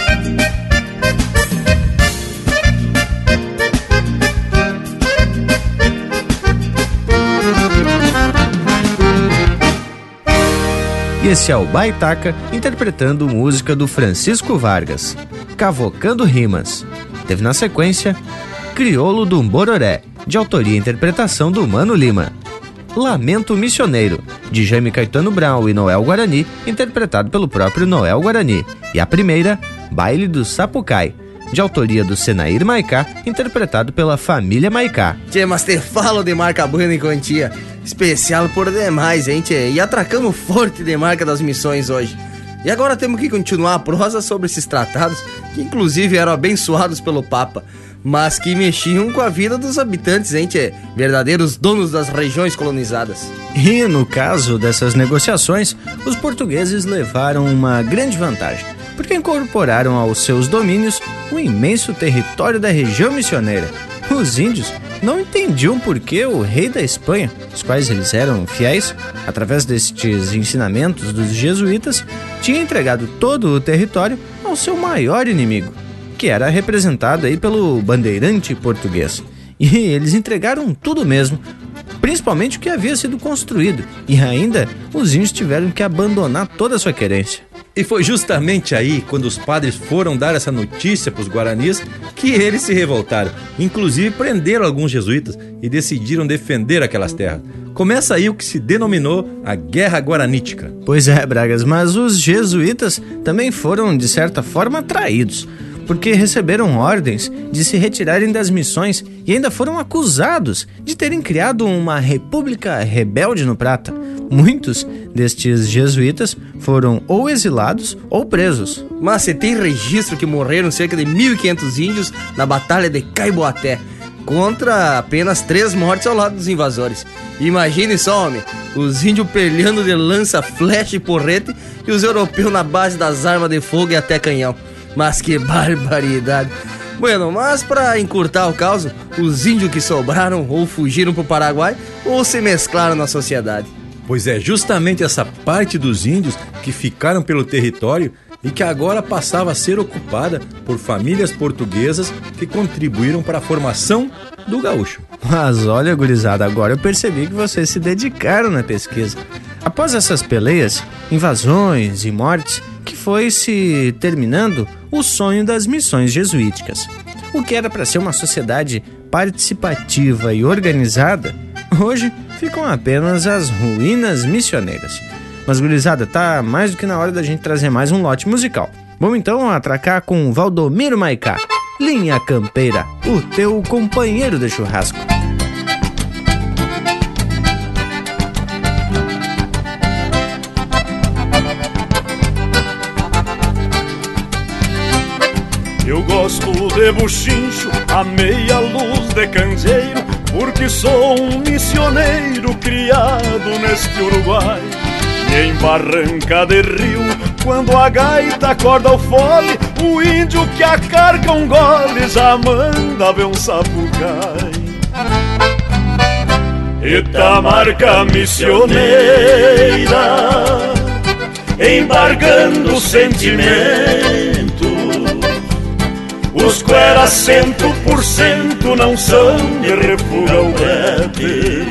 E esse é o Baitaca interpretando música do Francisco Vargas, Cavocando Rimas. Teve na sequência Criolo do Bororé, de autoria e interpretação do Mano Lima. Lamento Missioneiro, de Jaime Caetano Brown e Noel Guarani, interpretado pelo próprio Noel Guarani. E a primeira, Baile do Sapucai, de autoria do Senair Maicá, interpretado pela família Maicá. Tchê, mas te falo de marca buena em quantia. Especial por demais, hein, tchê? E atracamos forte de marca das missões hoje. E agora temos que continuar a prosa sobre esses tratados, que inclusive eram abençoados pelo Papa mas que mexiam com a vida dos habitantes, hein, tchê? Verdadeiros donos das regiões colonizadas. E no caso dessas negociações, os portugueses levaram uma grande vantagem, porque incorporaram aos seus domínios o imenso território da região missioneira. Os índios não entendiam por que o rei da Espanha, os quais eles eram fiéis, através destes ensinamentos dos jesuítas, tinha entregado todo o território ao seu maior inimigo, que era representado aí pelo bandeirante português. E eles entregaram tudo mesmo, principalmente o que havia sido construído, e ainda os índios tiveram que abandonar toda a sua querência. E foi justamente aí, quando os padres foram dar essa notícia para os guaranis, que eles se revoltaram. Inclusive prenderam alguns jesuítas e decidiram defender aquelas terras. Começa aí o que se denominou a Guerra Guaranítica. Pois é, Bragas, mas os jesuítas também foram, de certa forma, traídos porque receberam ordens de se retirarem das missões e ainda foram acusados de terem criado uma república rebelde no Prata. Muitos destes jesuítas foram ou exilados ou presos. Mas você tem registro que morreram cerca de 1.500 índios na Batalha de Caiboaté, contra apenas três mortes ao lado dos invasores. Imagine só, homem, os índios peleando de lança, flecha e porrete e os europeus na base das armas de fogo e até canhão. Mas que barbaridade. Bueno, mas para encurtar o caos, os índios que sobraram ou fugiram para o Paraguai ou se mesclaram na sociedade. Pois é, justamente essa parte dos índios que ficaram pelo território e que agora passava a ser ocupada por famílias portuguesas que contribuíram para a formação do gaúcho. Mas olha, gurizada, agora eu percebi que vocês se dedicaram na pesquisa. Após essas peleias, invasões e mortes, que foi se terminando o sonho das missões jesuíticas. O que era para ser uma sociedade participativa e organizada, hoje ficam apenas as ruínas missioneiras. Mas, gurizada, tá mais do que na hora da gente trazer mais um lote musical. Vamos então atracar com Valdomiro Maicá, Linha Campeira, o teu companheiro de churrasco. Eu gosto de buchincho, a meia luz de candeeiro, porque sou um missioneiro criado neste Uruguai. E em barranca de rio, quando a gaita acorda o fole, o índio que a carga um gole já manda ver um sapucai. Eita marca missioneira, embargando sentimento os cueras cento por cento não são de refuga o brete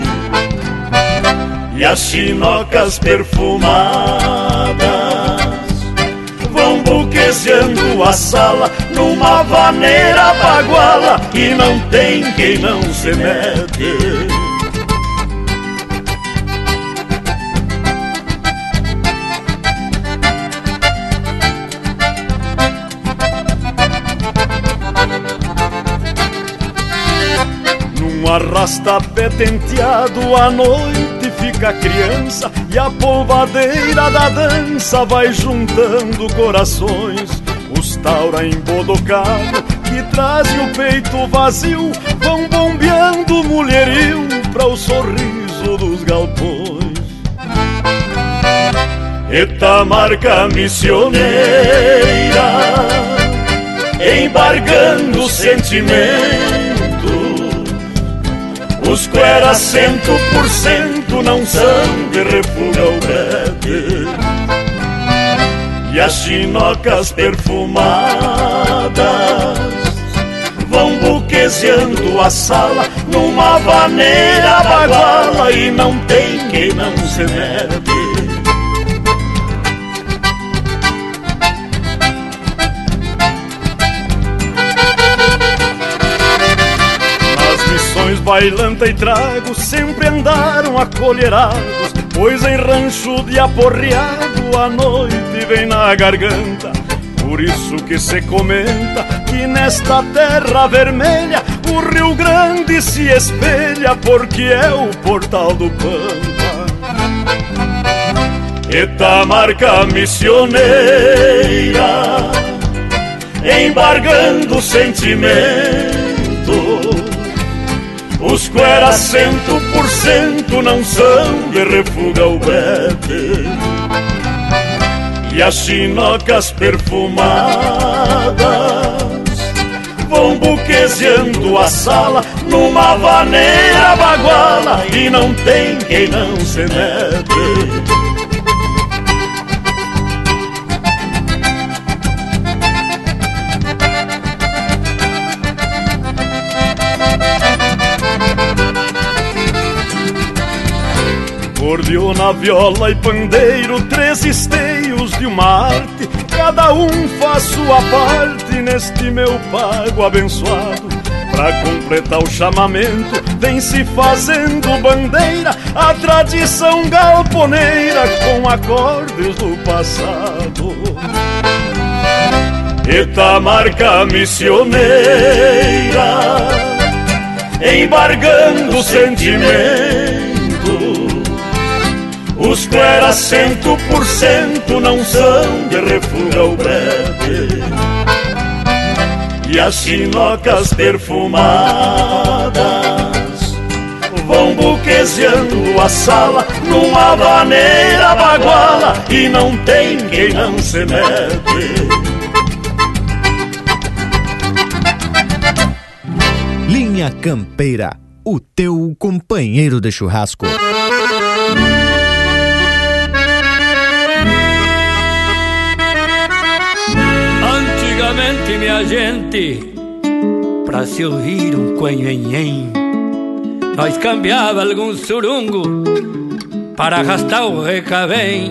E as chinocas perfumadas Vão buquezeando a sala numa vaneira baguala E não tem quem não se mete arrasta-pé tenteado à noite fica criança E a polvadeira da dança vai juntando corações. Os taura embodocado que trazem o peito vazio Vão bombeando mulherio para o sorriso dos galpões. Eta marca missioneira Embargando sentimento os cueras cento por cento não são de refuga o brete E as chinocas perfumadas Vão buquezeando a sala numa vaneira baguala E não tem quem não se mete bailanta e trago sempre andaram acolherados, pois em rancho de aporreado a noite vem na garganta. Por isso que se comenta que nesta terra vermelha o Rio Grande se espelha porque é o portal do Pampa. Etamarca missioneira, embargando sentimento os cueras cento por cento não são de refuga o brete E as chinocas perfumadas Vão buquezeando a sala numa vaneira baguala E não tem quem não se mete Acordeona, viola e pandeiro, três esteios de uma arte, cada um faz sua parte neste meu pago abençoado. Pra completar o chamamento, vem se fazendo bandeira a tradição galponeira com acordes do passado. Etamarca missioneira, embargando sentimento os cleras cento por cento não são de refuga o breve E as sinocas perfumadas Vão buquezeando a sala numa vaneira baguala E não tem quem não se mete Linha Campeira, o teu companheiro de churrasco. Gente, pra se ouvir um coenhenhen, nós cambiava algum surungo para arrastar o recavém.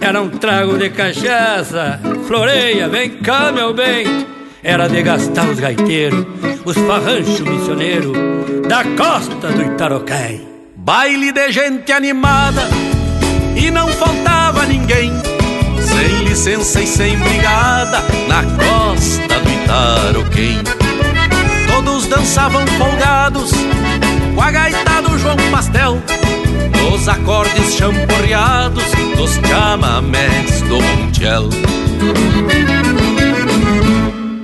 Era um trago de cachaça, floreia, vem cá, meu bem. Era de gastar os gaiteiros, os farranchos missioneiros da costa do Itaroquém. Baile de gente animada e não faltava ninguém sem licença e sem brigada, na costa do Itaroquém. Todos dançavam folgados, com a gaita do João Pastel, nos acordes champorreados dos chamamés do Montiel.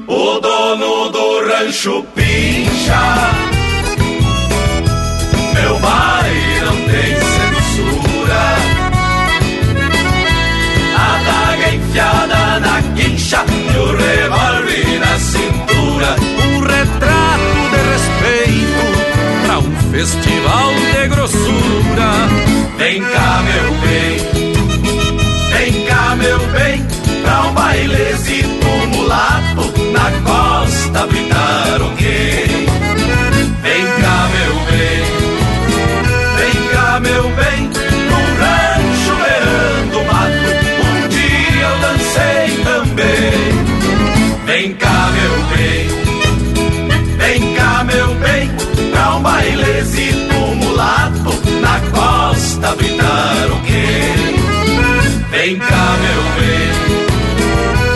O dono do rancho pincha, festival de grossura. Vem cá, meu bem, vem cá, meu bem, pra um bailezito mulato na costa britar Vem cá, meu bem,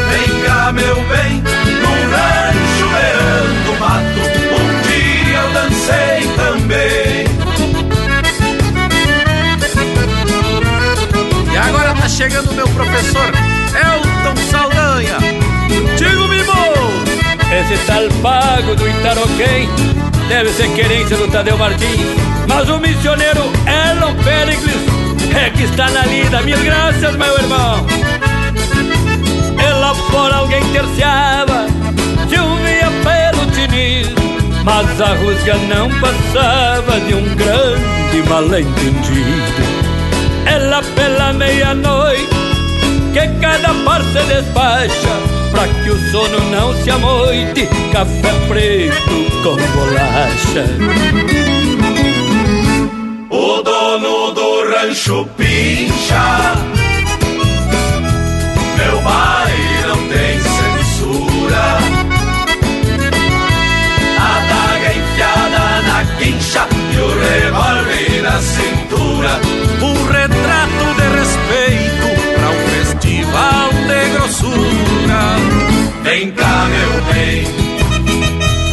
vem cá, meu bem, num rancho beirando mato, um dia eu dancei também. E agora tá chegando meu professor Elton Saldanha. Digo Mimo! Esse salpago do Itaroquém deve ser querência do Tadeu Martins. Mas o missioneiro Elon Pericles é que está na lida. Mil graças, meu irmão. E lá fora alguém terciava, chovia pelo tinir. Mas a rusga não passava de um grande mal-entendido. Ela pela meia-noite que cada par se despacha Pra que o sono não se amoite Café preto com bolacha O dono do rancho pincha Meu pai não tem censura A daga enfiada na quincha na cintura, um retrato de respeito para um festival de grossura. Vem cá, meu bem,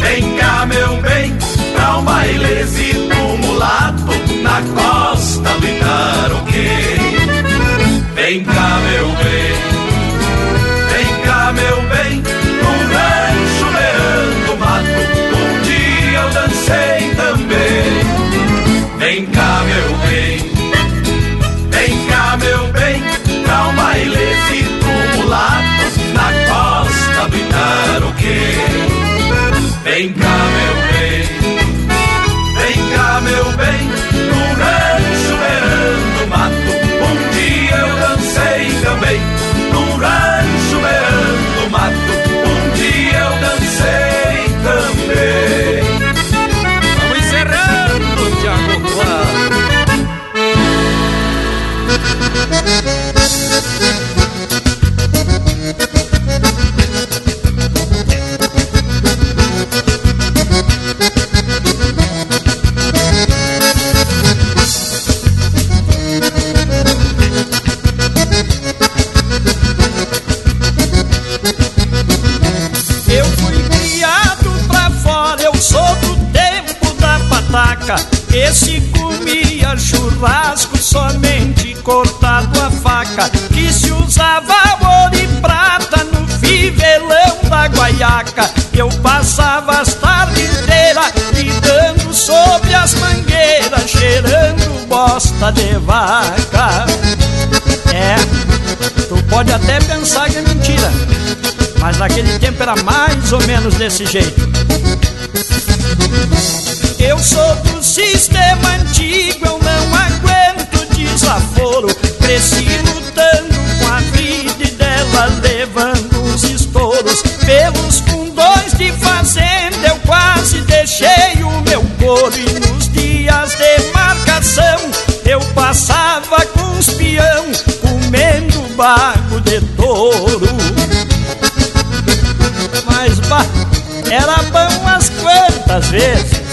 vem cá, meu bem, pra um bailezito mulato na costa. Vem cá, meu bem, vem cá, meu bem, num rancho beirando mato, um dia eu dancei também. Vem cá, meu bem, vem cá, meu bem, pra um bailezito mulato na costa do Itaroquê. Vem cá, churrasco somente cortado a faca. Que se usava ouro e prata no fivelão da guaiaca. Eu passava as tardes inteiras lidando sobre as mangueiras, cheirando bosta de vaca. É, tu pode até pensar que é mentira mas naquele tempo era mais ou menos desse jeito. Eu sou do sistema antigo, desaforo. Cresci lutando com a vida e dela levando os estouros. Pelos fundões de fazenda eu quase deixei o meu couro. E nos dias de marcação eu passava com os peão comendo bago de touro. Mas bah, era bom umas quantas vezes.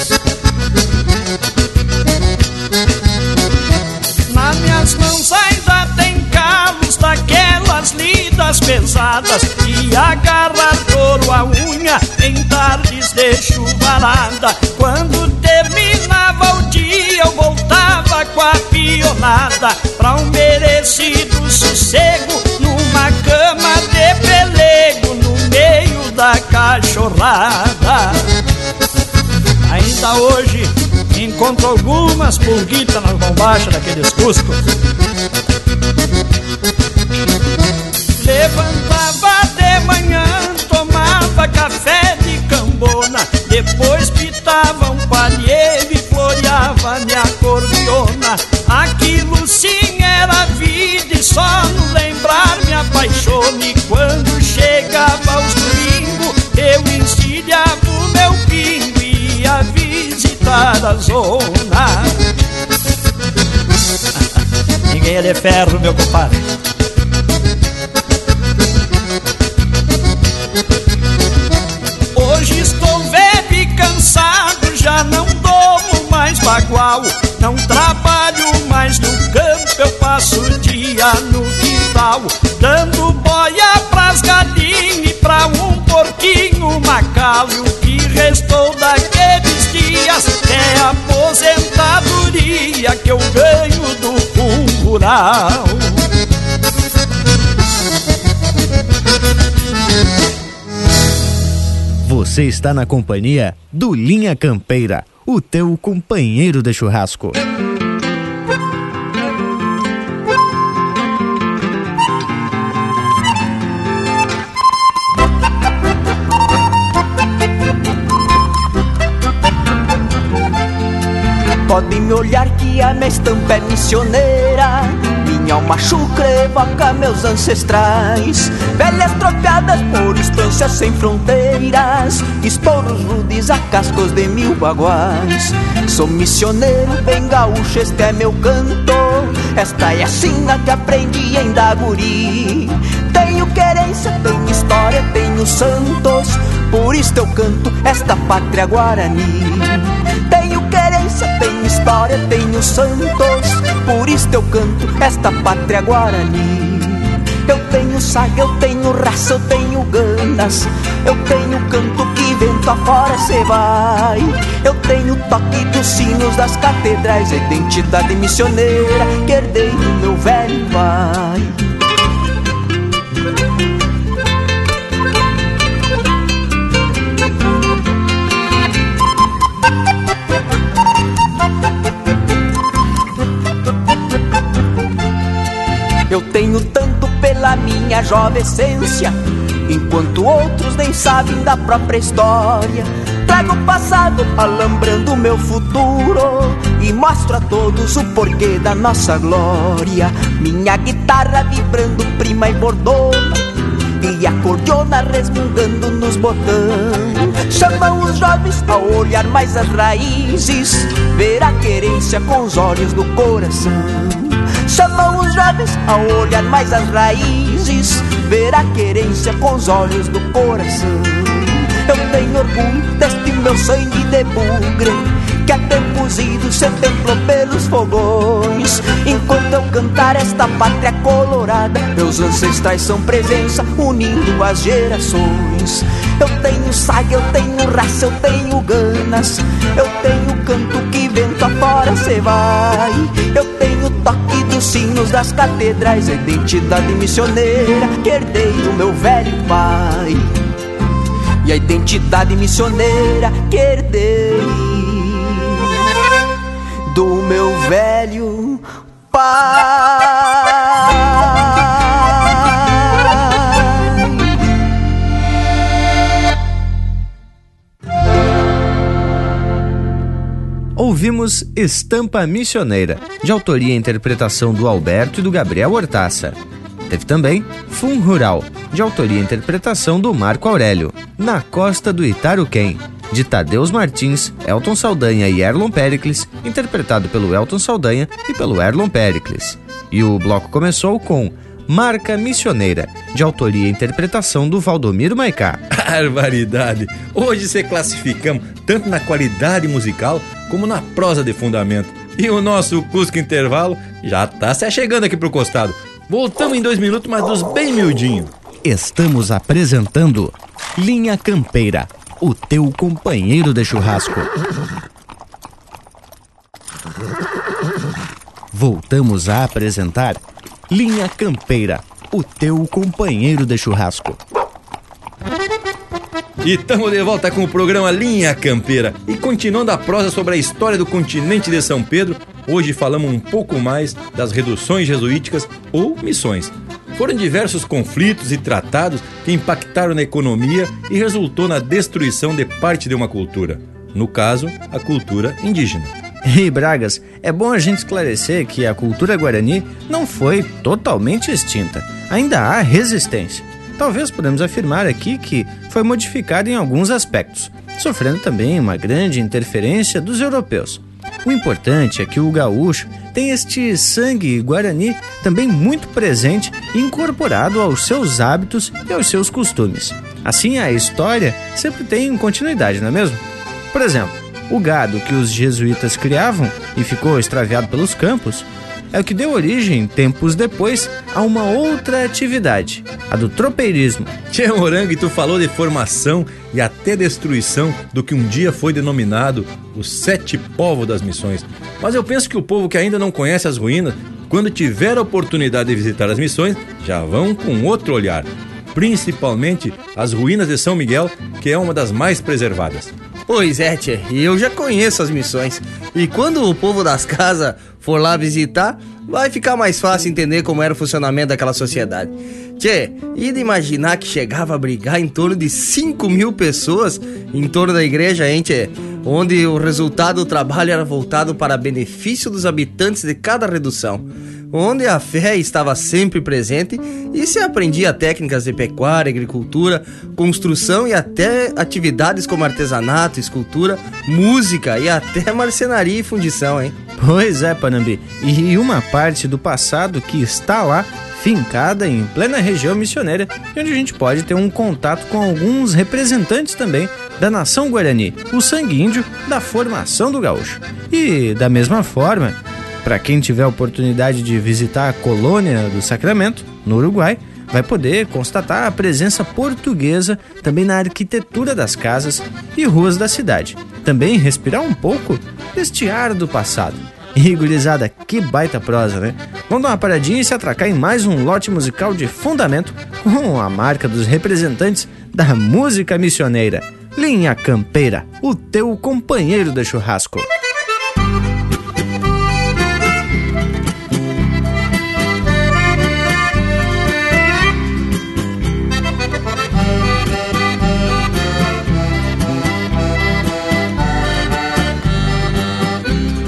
Lidas pesadas E agarrar touro a unha em tardes de chuvarada Quando terminava o dia eu voltava com a pionada Pra um merecido sossego numa cama de pelego No meio da cachorrada Ainda hoje encontro algumas pulguitas nas bombachas daqueles cuscos. Levantava de manhã, tomava café de cambona, depois pitava um palheiro e floreava minha cordiona. Aquilo sim era vida e só no lembrar me apaixone. Quando chegava aos domingos, eu encilhava o meu pingo e ia visitar a zona. Ninguém é de ferro, meu compadre. Mais bagual. Não trabalho mais no campo, eu passo o dia no quintal. Dando boia pras galinhas e pra um porquinho macal. E o que restou daqueles dias é a aposentadoria que eu ganho do fundo rural. Você está na companhia do Linha Campeira, o teu companheiro de churrasco. Pode me olhar que a minha estampa é missioneira Minha alma chucra evoca meus ancestrais. Velhas trocadas por estâncias sem fronteiras Esporos rudes a cascos de mil baguais. Sou missioneiro, bem gaúcho, este é meu canto. Esta é a sina que aprendi em Daguri. Tenho querência, tenho história, tenho santos. Por isto eu canto esta pátria guarani. Tenho querência tenho história, tenho santos. Por isso eu canto esta pátria guarani. Eu tenho saga, eu tenho raça, eu tenho ganas. Eu tenho canto que vento afora cê vai. Eu tenho toque dos sinos das catedrais, identidade missioneira que herdei do meu velho pai. Eu tenho tanto pela minha jovem essência, enquanto outros nem sabem da própria história. Trago o passado alambrando o meu futuro e mostro a todos o porquê da nossa glória. Minha guitarra vibrando prima e bordona e a cordiona resmungando nos botões. Chamam os jovens a olhar mais as raízes, ver a querência com os olhos do coração. Jovens a olhar mais as raízes, ver a querência com os olhos do coração. Eu tenho orgulho deste meu sangue de bugre, que há tempos ido se templou pelos fogões. Enquanto eu cantar esta pátria colorada, meus ancestrais são presença, unindo as gerações. Eu tenho saga, eu tenho raça, eu tenho ganas. Eu tenho canto que vento afora cê vai. Eu tenho toque dos sinos das catedrais, a identidade missioneira que herdei do meu velho pai. E a identidade missioneira que herdei do meu velho pai. Ouvimos Estampa Missioneira, de autoria e interpretação do Alberto e do Gabriel Hortaça. Teve também Fum Rural, de autoria e interpretação do Marco Aurélio, Na Costa do Itaruquém, de Tadeus Martins, Elton Saldanha e Erlon Pericles, interpretado pelo Elton Saldanha e pelo Erlon Pericles. E o bloco começou com Marca Missioneira, de autoria e interpretação do Valdomiro Maicá. Barbaridade! Hoje se classificamos tanto na qualidade musical como na prosa de fundamento. E o nosso Cusco Intervalo já tá se chegando aqui pro costado. Voltamos em dois minutos, mas dos bem miudinho. Estamos apresentando Linha Campeira, o teu companheiro de churrasco. Voltamos a apresentar Linha Campeira, o teu companheiro de churrasco. E estamos de volta com o programa Linha Campeira. E continuando a prosa sobre a história do continente de São Pedro, hoje falamos um pouco mais das reduções jesuíticas ou missões. Foram diversos conflitos e tratados que impactaram na economia e resultou na destruição de parte de uma cultura. No caso, a cultura indígena. E Bragas, é bom a gente esclarecer que a cultura guarani não foi totalmente extinta. Ainda há resistência. Talvez podemos afirmar aqui que foi modificada em alguns aspectos, sofrendo também uma grande interferência dos europeus. O importante é que o gaúcho tem este sangue guarani também muito presente e incorporado aos seus hábitos e aos seus costumes. Assim, a história sempre tem continuidade, não é mesmo? Por exemplo, o gado que os jesuítas criavam e ficou extraviado pelos campos é o que deu origem, tempos depois, a uma outra atividade, a do tropeirismo. Tchê Morangue, tu falou de formação e até destruição do que um dia foi denominado os sete povos das missões. Mas eu penso que o povo que ainda não conhece as ruínas, quando tiver a oportunidade de visitar as missões, já vão com outro olhar. Principalmente as ruínas de São Miguel, que é uma das mais preservadas. Pois é, Tchê, eu já conheço as missões. E quando o povo das casas for lá visitar, vai ficar mais fácil entender como era o funcionamento daquela sociedade. Tchê, e de imaginar que chegava a brigar em torno de 5 mil pessoas em torno da igreja, hein, Tchê? Onde o resultado do trabalho era voltado para benefício dos habitantes de cada redução onde a fé estava sempre presente e se aprendia técnicas de pecuária, agricultura, construção e até atividades como artesanato, escultura, música e até marcenaria e fundição, hein? Pois é, Panambi. E uma parte do passado que está lá fincada em plena região missionária, onde a gente pode ter um contato com alguns representantes também da nação Guarani, o sangue índio da formação do gaúcho. E, da mesma forma, para quem tiver a oportunidade de visitar a colônia do Sacramento, no Uruguai, vai poder constatar a presença portuguesa também na arquitetura das casas e ruas da cidade. Também respirar um pouco deste ar do passado. E gurizada, que baita prosa, né? Vamos dar uma paradinha e se atracar em mais um lote musical de fundamento com a marca dos representantes da música missioneira. Linha Campeira, o teu companheiro de churrasco.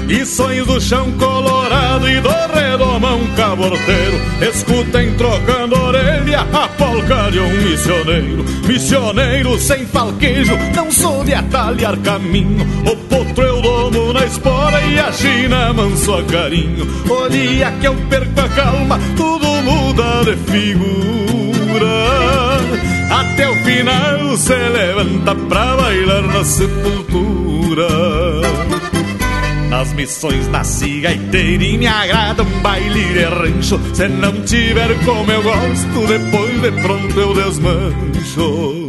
E sonhos do chão colorado e do redomão caborteiro. Escutem trocando orelha a polca de um missioneiro. Missioneiro sem falquejo, não sou de atalhar caminho. O potro eu domo na espora e a china manso a carinho. Olha que eu perco a calma, tudo muda de figura. Até o final se levanta pra bailar na sepultura nas missões nasci gaiteiro e me agrada um baile de rancho. Se não tiver como eu gosto, depois de pronto eu desmancho.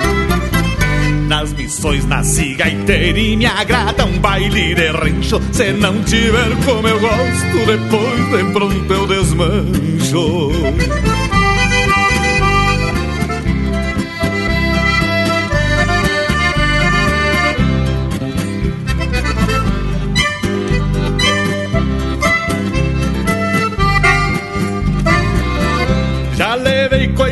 Nas missões nasci gaiteiro e me agrada um baile de rancho. Se não tiver como eu gosto, depois de pronto eu desmancho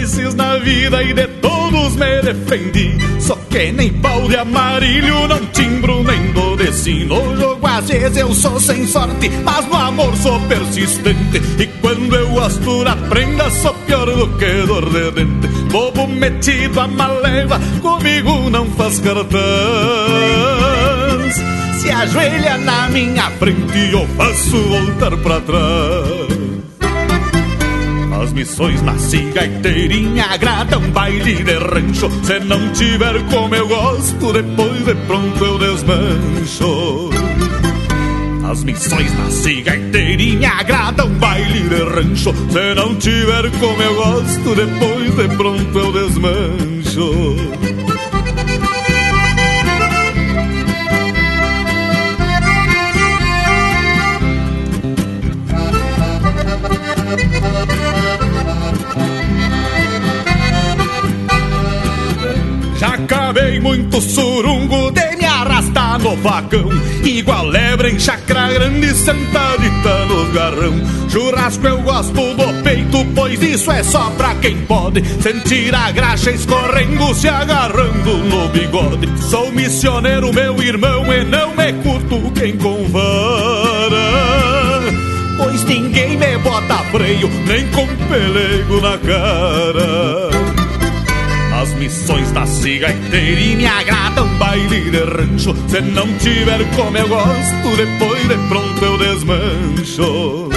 coices na vida e de todos me defendi. Só que nem pau de amarilho, não timbro nem do destino. No jogo às vezes eu sou sem sorte, mas no amor sou persistente. E quando eu gosto da prenda, sou pior do que dor de dente. Bobo metido a maleva, comigo não faz cartão. Se ajoelha na minha frente, eu faço voltar pra trás. Missões nasci gaiteirinha, agrada um baile de rancho. Se não tiver como eu gosto, depois de pronto eu desmancho. As missões nasci gaiteirinha, agrada um baile de rancho. Se não tiver como eu gosto, depois de pronto eu desmancho. Muito surungo de me arrastar no vagão. Igual lebre em chacra grande sentadita nos garrão. Churrasco eu gosto do peito, pois isso é só pra quem pode Sentir a graxa escorrendo, se agarrando no bigode. Sou missioneiro, meu irmão, e não me curto quem com vara. Pois ninguém me bota freio, nem com pelego na cara as missões da cigaiteira e me agrada um baile de rancho. Se não tiver como eu gosto, depois de pronto eu desmancho.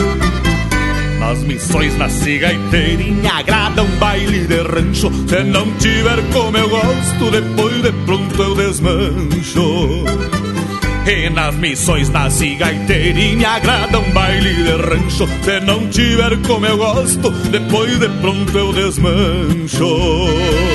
Nas missões na cigaiteira e me agrada um baile de rancho. Se não tiver como eu gosto, depois de pronto eu desmancho. E nas missões e me agrada um baile de rancho. Se não tiver como eu gosto, depois de pronto eu desmancho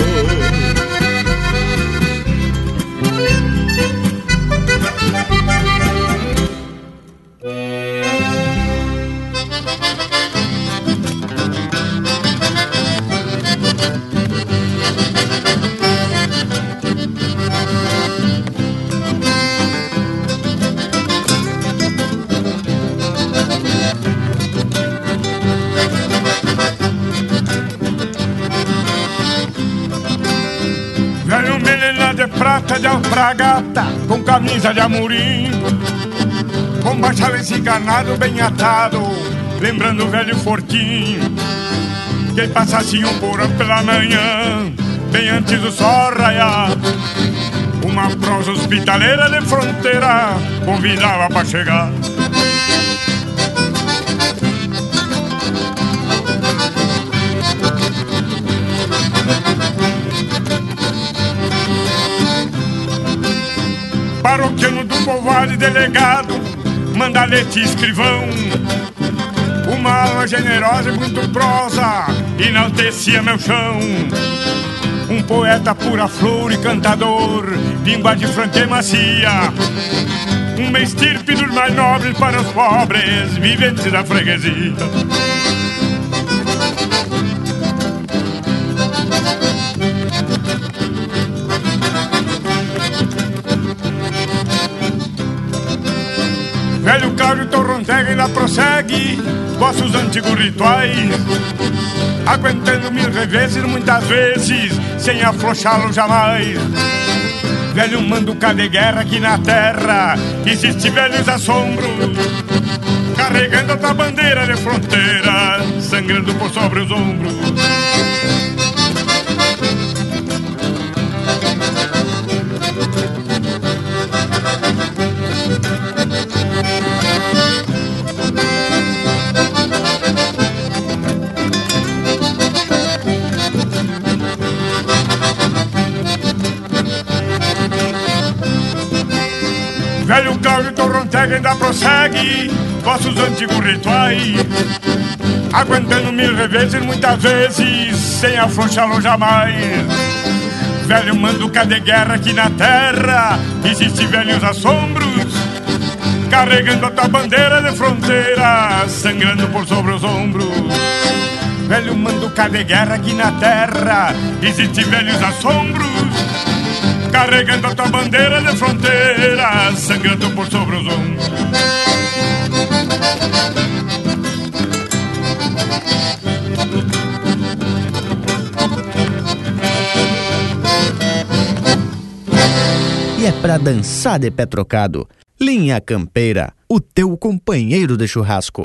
prata de alfragata Com camisa de amorim. Com baixo enganado bem atado Lembrando o velho fortinho Que passasse um porão pela manhã Bem antes do sol raiar. Uma prosa hospitaleira de fronteira Convidava pra chegar de delegado, mandalete escrivão. Uma alma generosa e muito prosa enaltecia meu chão. Um poeta pura flor e cantador, língua de franca e macia. Uma estirpe dos mais nobres para os pobres, viventes da freguesia. Vossos antigos rituais. Aguentando mil reveses muitas vezes Sem afrouxá-lo jamais. Velho mando de guerra aqui na terra Existe velhos assombros Carregando a tua bandeira de fronteira Sangrando por sobre os ombros vossos antigos rituais Aguentando mil reveses muitas vezes Sem afrouxá-lo jamais Velho mando de guerra aqui na terra Existem velhos assombros Carregando a tua bandeira de fronteira Sangrando por sobre os ombros. Velho mando de guerra aqui na terra Existem velhos assombros Carregando a tua bandeira de fronteira Sangrando por sobre os ombros E é pra dançar de pé trocado. Linha Campeira, o teu companheiro de churrasco.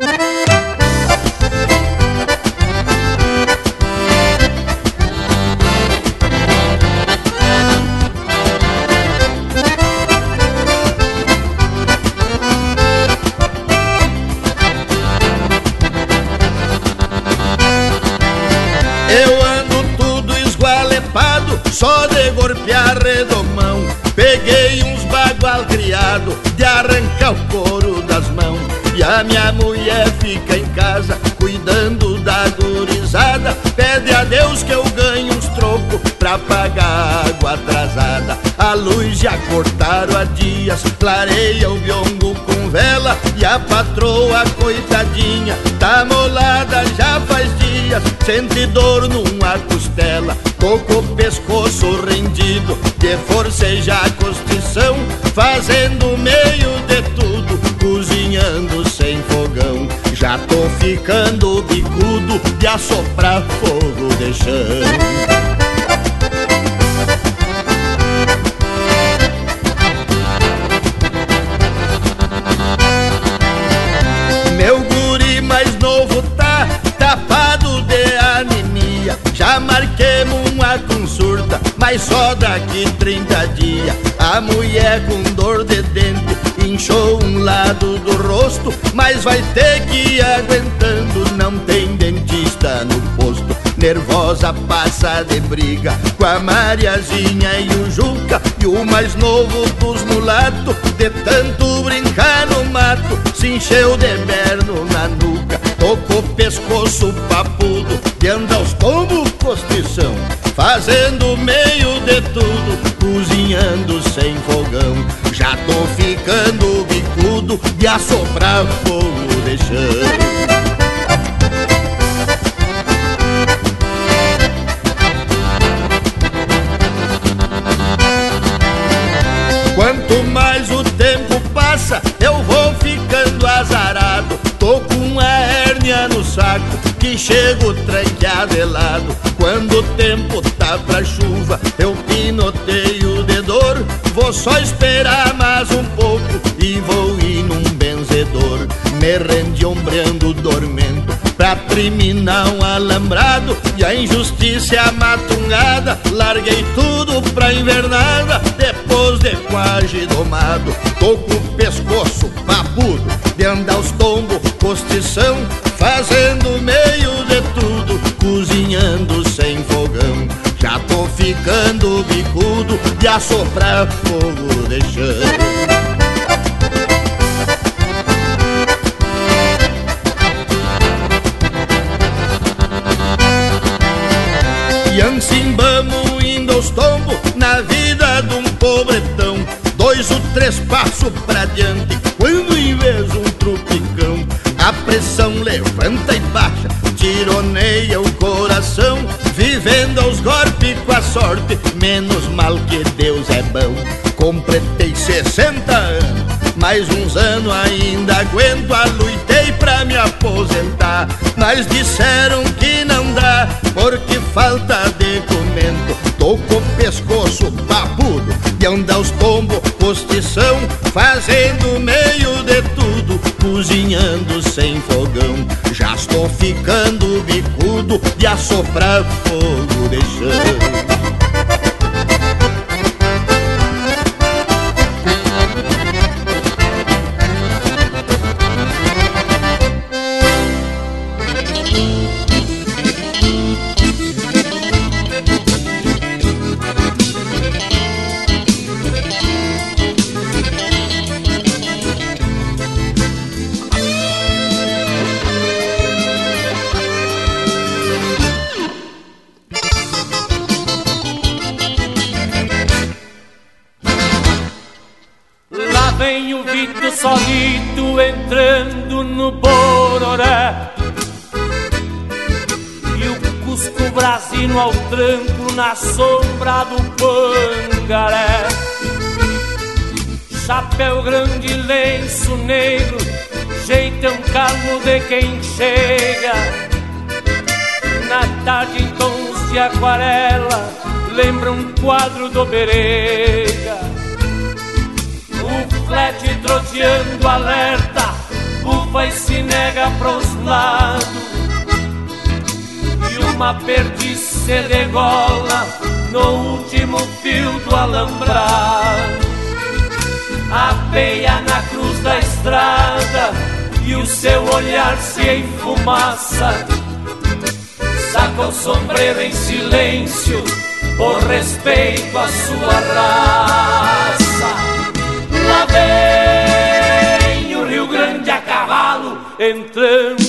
De arrancar o couro das mãos. E a minha mulher fica em casa, cuidando da gurizada. Pede a Deus que eu ganhe uns trocos pra pagar água atrasada. A luz já cortaram há dias, clareia o biongo com vela. E a patroa, coitadinha, tá molada já faz dias. Sente dor numa costela, tô o pescoço rendido. De forcejar a costição, fazendo meio de tudo, cozinhando sem fogão. Já tô ficando bicudo de assoprar fogo de chão. Meu mas só daqui 30 dias A mulher com dor de dente inchou um lado do rosto Mas vai ter que ir aguentando, não tem dentista no posto. Nervosa passa de briga com a Mariazinha e o Juca E o mais novo dos mulatos, de tanto brincar no mato Se encheu de berno na nuca, tocou pescoço papudo De andar aos tombos postição, fazendo meio de tudo Cozinhando sem fogão, já tô ficando bicudo De assoprar fogo de chão Quanto mais o tempo passa, eu vou ficando azarado. Tô com uma hérnia no saco que chego tranqueado de lado. Quando o tempo tá pra chuva, eu pinoteio de dor. Vou só esperar mais um pouco e vou ir num benzedor. Me rendi ombreando dormento pra terminar um alambrado e a injustiça matungada. Larguei tudo pra invernada depois de quase domado. Tô com o pescoço papudo de andar os tombos, postição, fazendo meio cozinhando sem fogão. Já tô ficando bicudo de assoprar fogo deixando. E assim vamos indo aos tombos na vida de um pobretão. Dois ou três passos pra diante, quando em vez um trupicão. A pressão levanta e baixa, tironeia o coração Vivendo aos golpes com a sorte, menos mal que Deus é bom. Completei 60 anos mais uns anos ainda aguento a pra me aposentar. Mas disseram que não dá Porque falta documento Tô com o pescoço papudo E anda os tombos postição Fazendo meio de tudo Cozinhando sem fogão. Já estou ficando bicudo De assoprar fogo de chão ao tranco na sombra do pangaré. Chapéu grande, lenço negro, jeitão calmo de quem chega. Na tarde em tons de aquarela, lembra um quadro do Berega. Flete troteando alerta, bufa e se nega pros lados uma perdiz se degola no último fio do alambrado. Apeia na cruz da estrada e o seu olhar se enfumaça. Saca o sombreiro em silêncio por respeito à sua raça. Vem o Rio Grande a cavalo entrando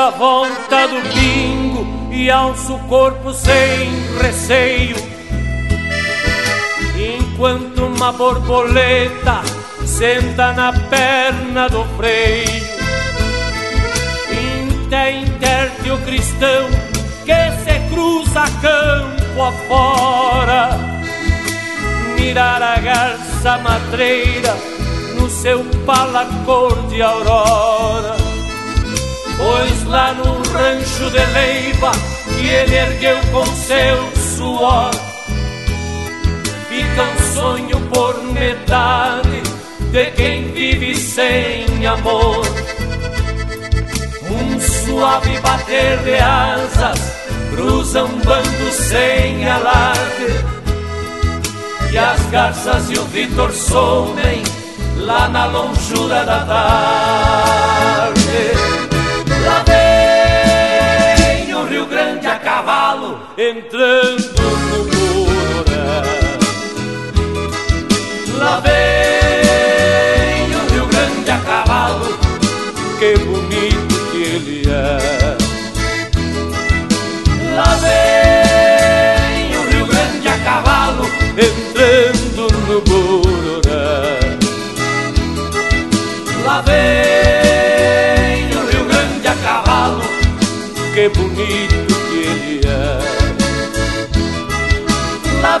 a volta do pingo e alço o corpo sem receio. Enquanto uma borboleta senta na perna do freio. Inte interte o cristão que se cruza campo afora. Mirar a garça matreira no seu pala cor de aurora Pois lá no rancho de Leiva que ele ergueu com seu suor Fica um sonho por metade de quem vive sem amor. Um suave bater de asas cruza um bando sem alarde. E as garças e o Vitor somem lá na longura da tarde entrando no Bororé. Lá vem o Rio Grande a cavalo, que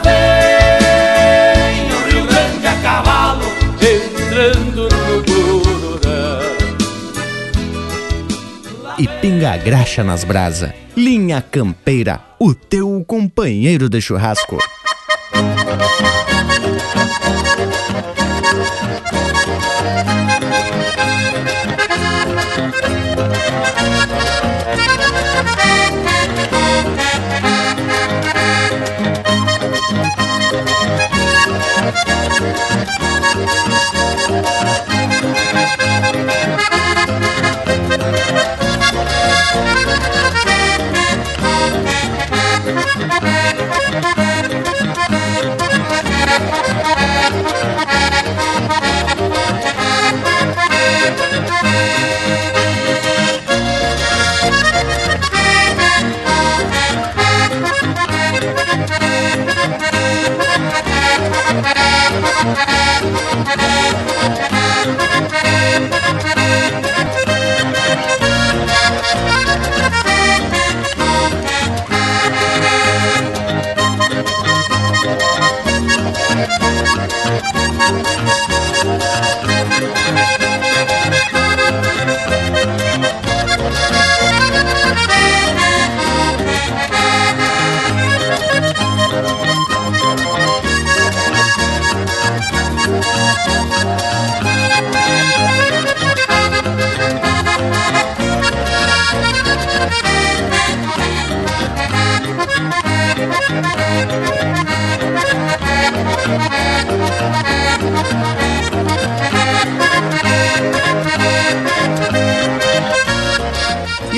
vem o Rio Grande a cavalo entrando no Bororã. E pinga a graxa nas brasa. Linha Campeira, o teu companheiro de churrasco.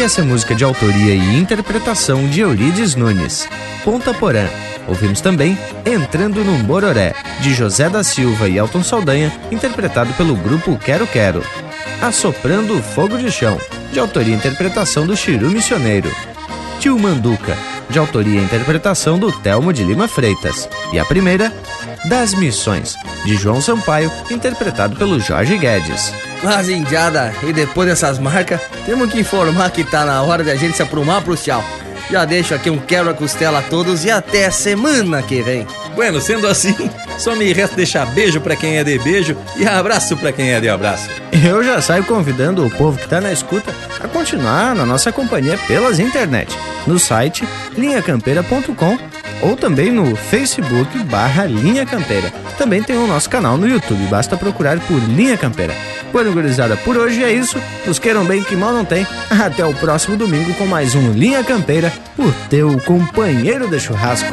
Essa música de autoria e interpretação de Eurides Nunes. Ponta Porã. Ouvimos também Entrando num Bororé, de José da Silva e Elton Saldanha, interpretado pelo grupo Quero Quero. Assoprando Fogo de Chão, de autoria e interpretação do Chiru Missioneiro. Tio Manduca, de autoria e interpretação do Telmo de Lima Freitas. E a primeira, Das Missões, de João Sampaio, interpretado pelo Jorge Guedes. Mas, indiada, e depois dessas marcas, temos que informar que tá na hora de a gente se aprumar pro tchau. Já deixo aqui um quebra-costela a todos e até semana que vem. Bueno, sendo assim, só me resta deixar beijo para quem é de beijo e abraço para quem é de abraço. Eu já saio convidando o povo que tá na escuta a continuar na nossa companhia pelas internet, no site linhacampeira.com ou também no Facebook barra Linha Campeira. Também tem o nosso canal no YouTube, basta procurar por Linha Campeira. Bueno, gurizada, por hoje é isso. Nos queiram bem que mal não tem. Até o próximo domingo com mais um Linha Campeira, o teu companheiro de churrasco.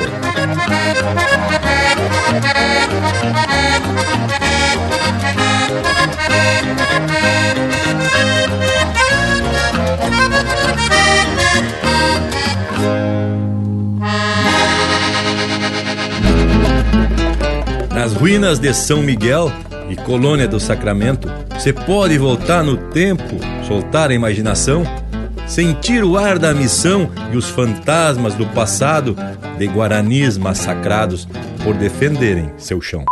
Nas ruínas de São Miguel e Colônia do Sacramento, você pode voltar no tempo, soltar a imaginação, sentir o ar da missão e os fantasmas do passado de guaranis massacrados por defenderem seu chão.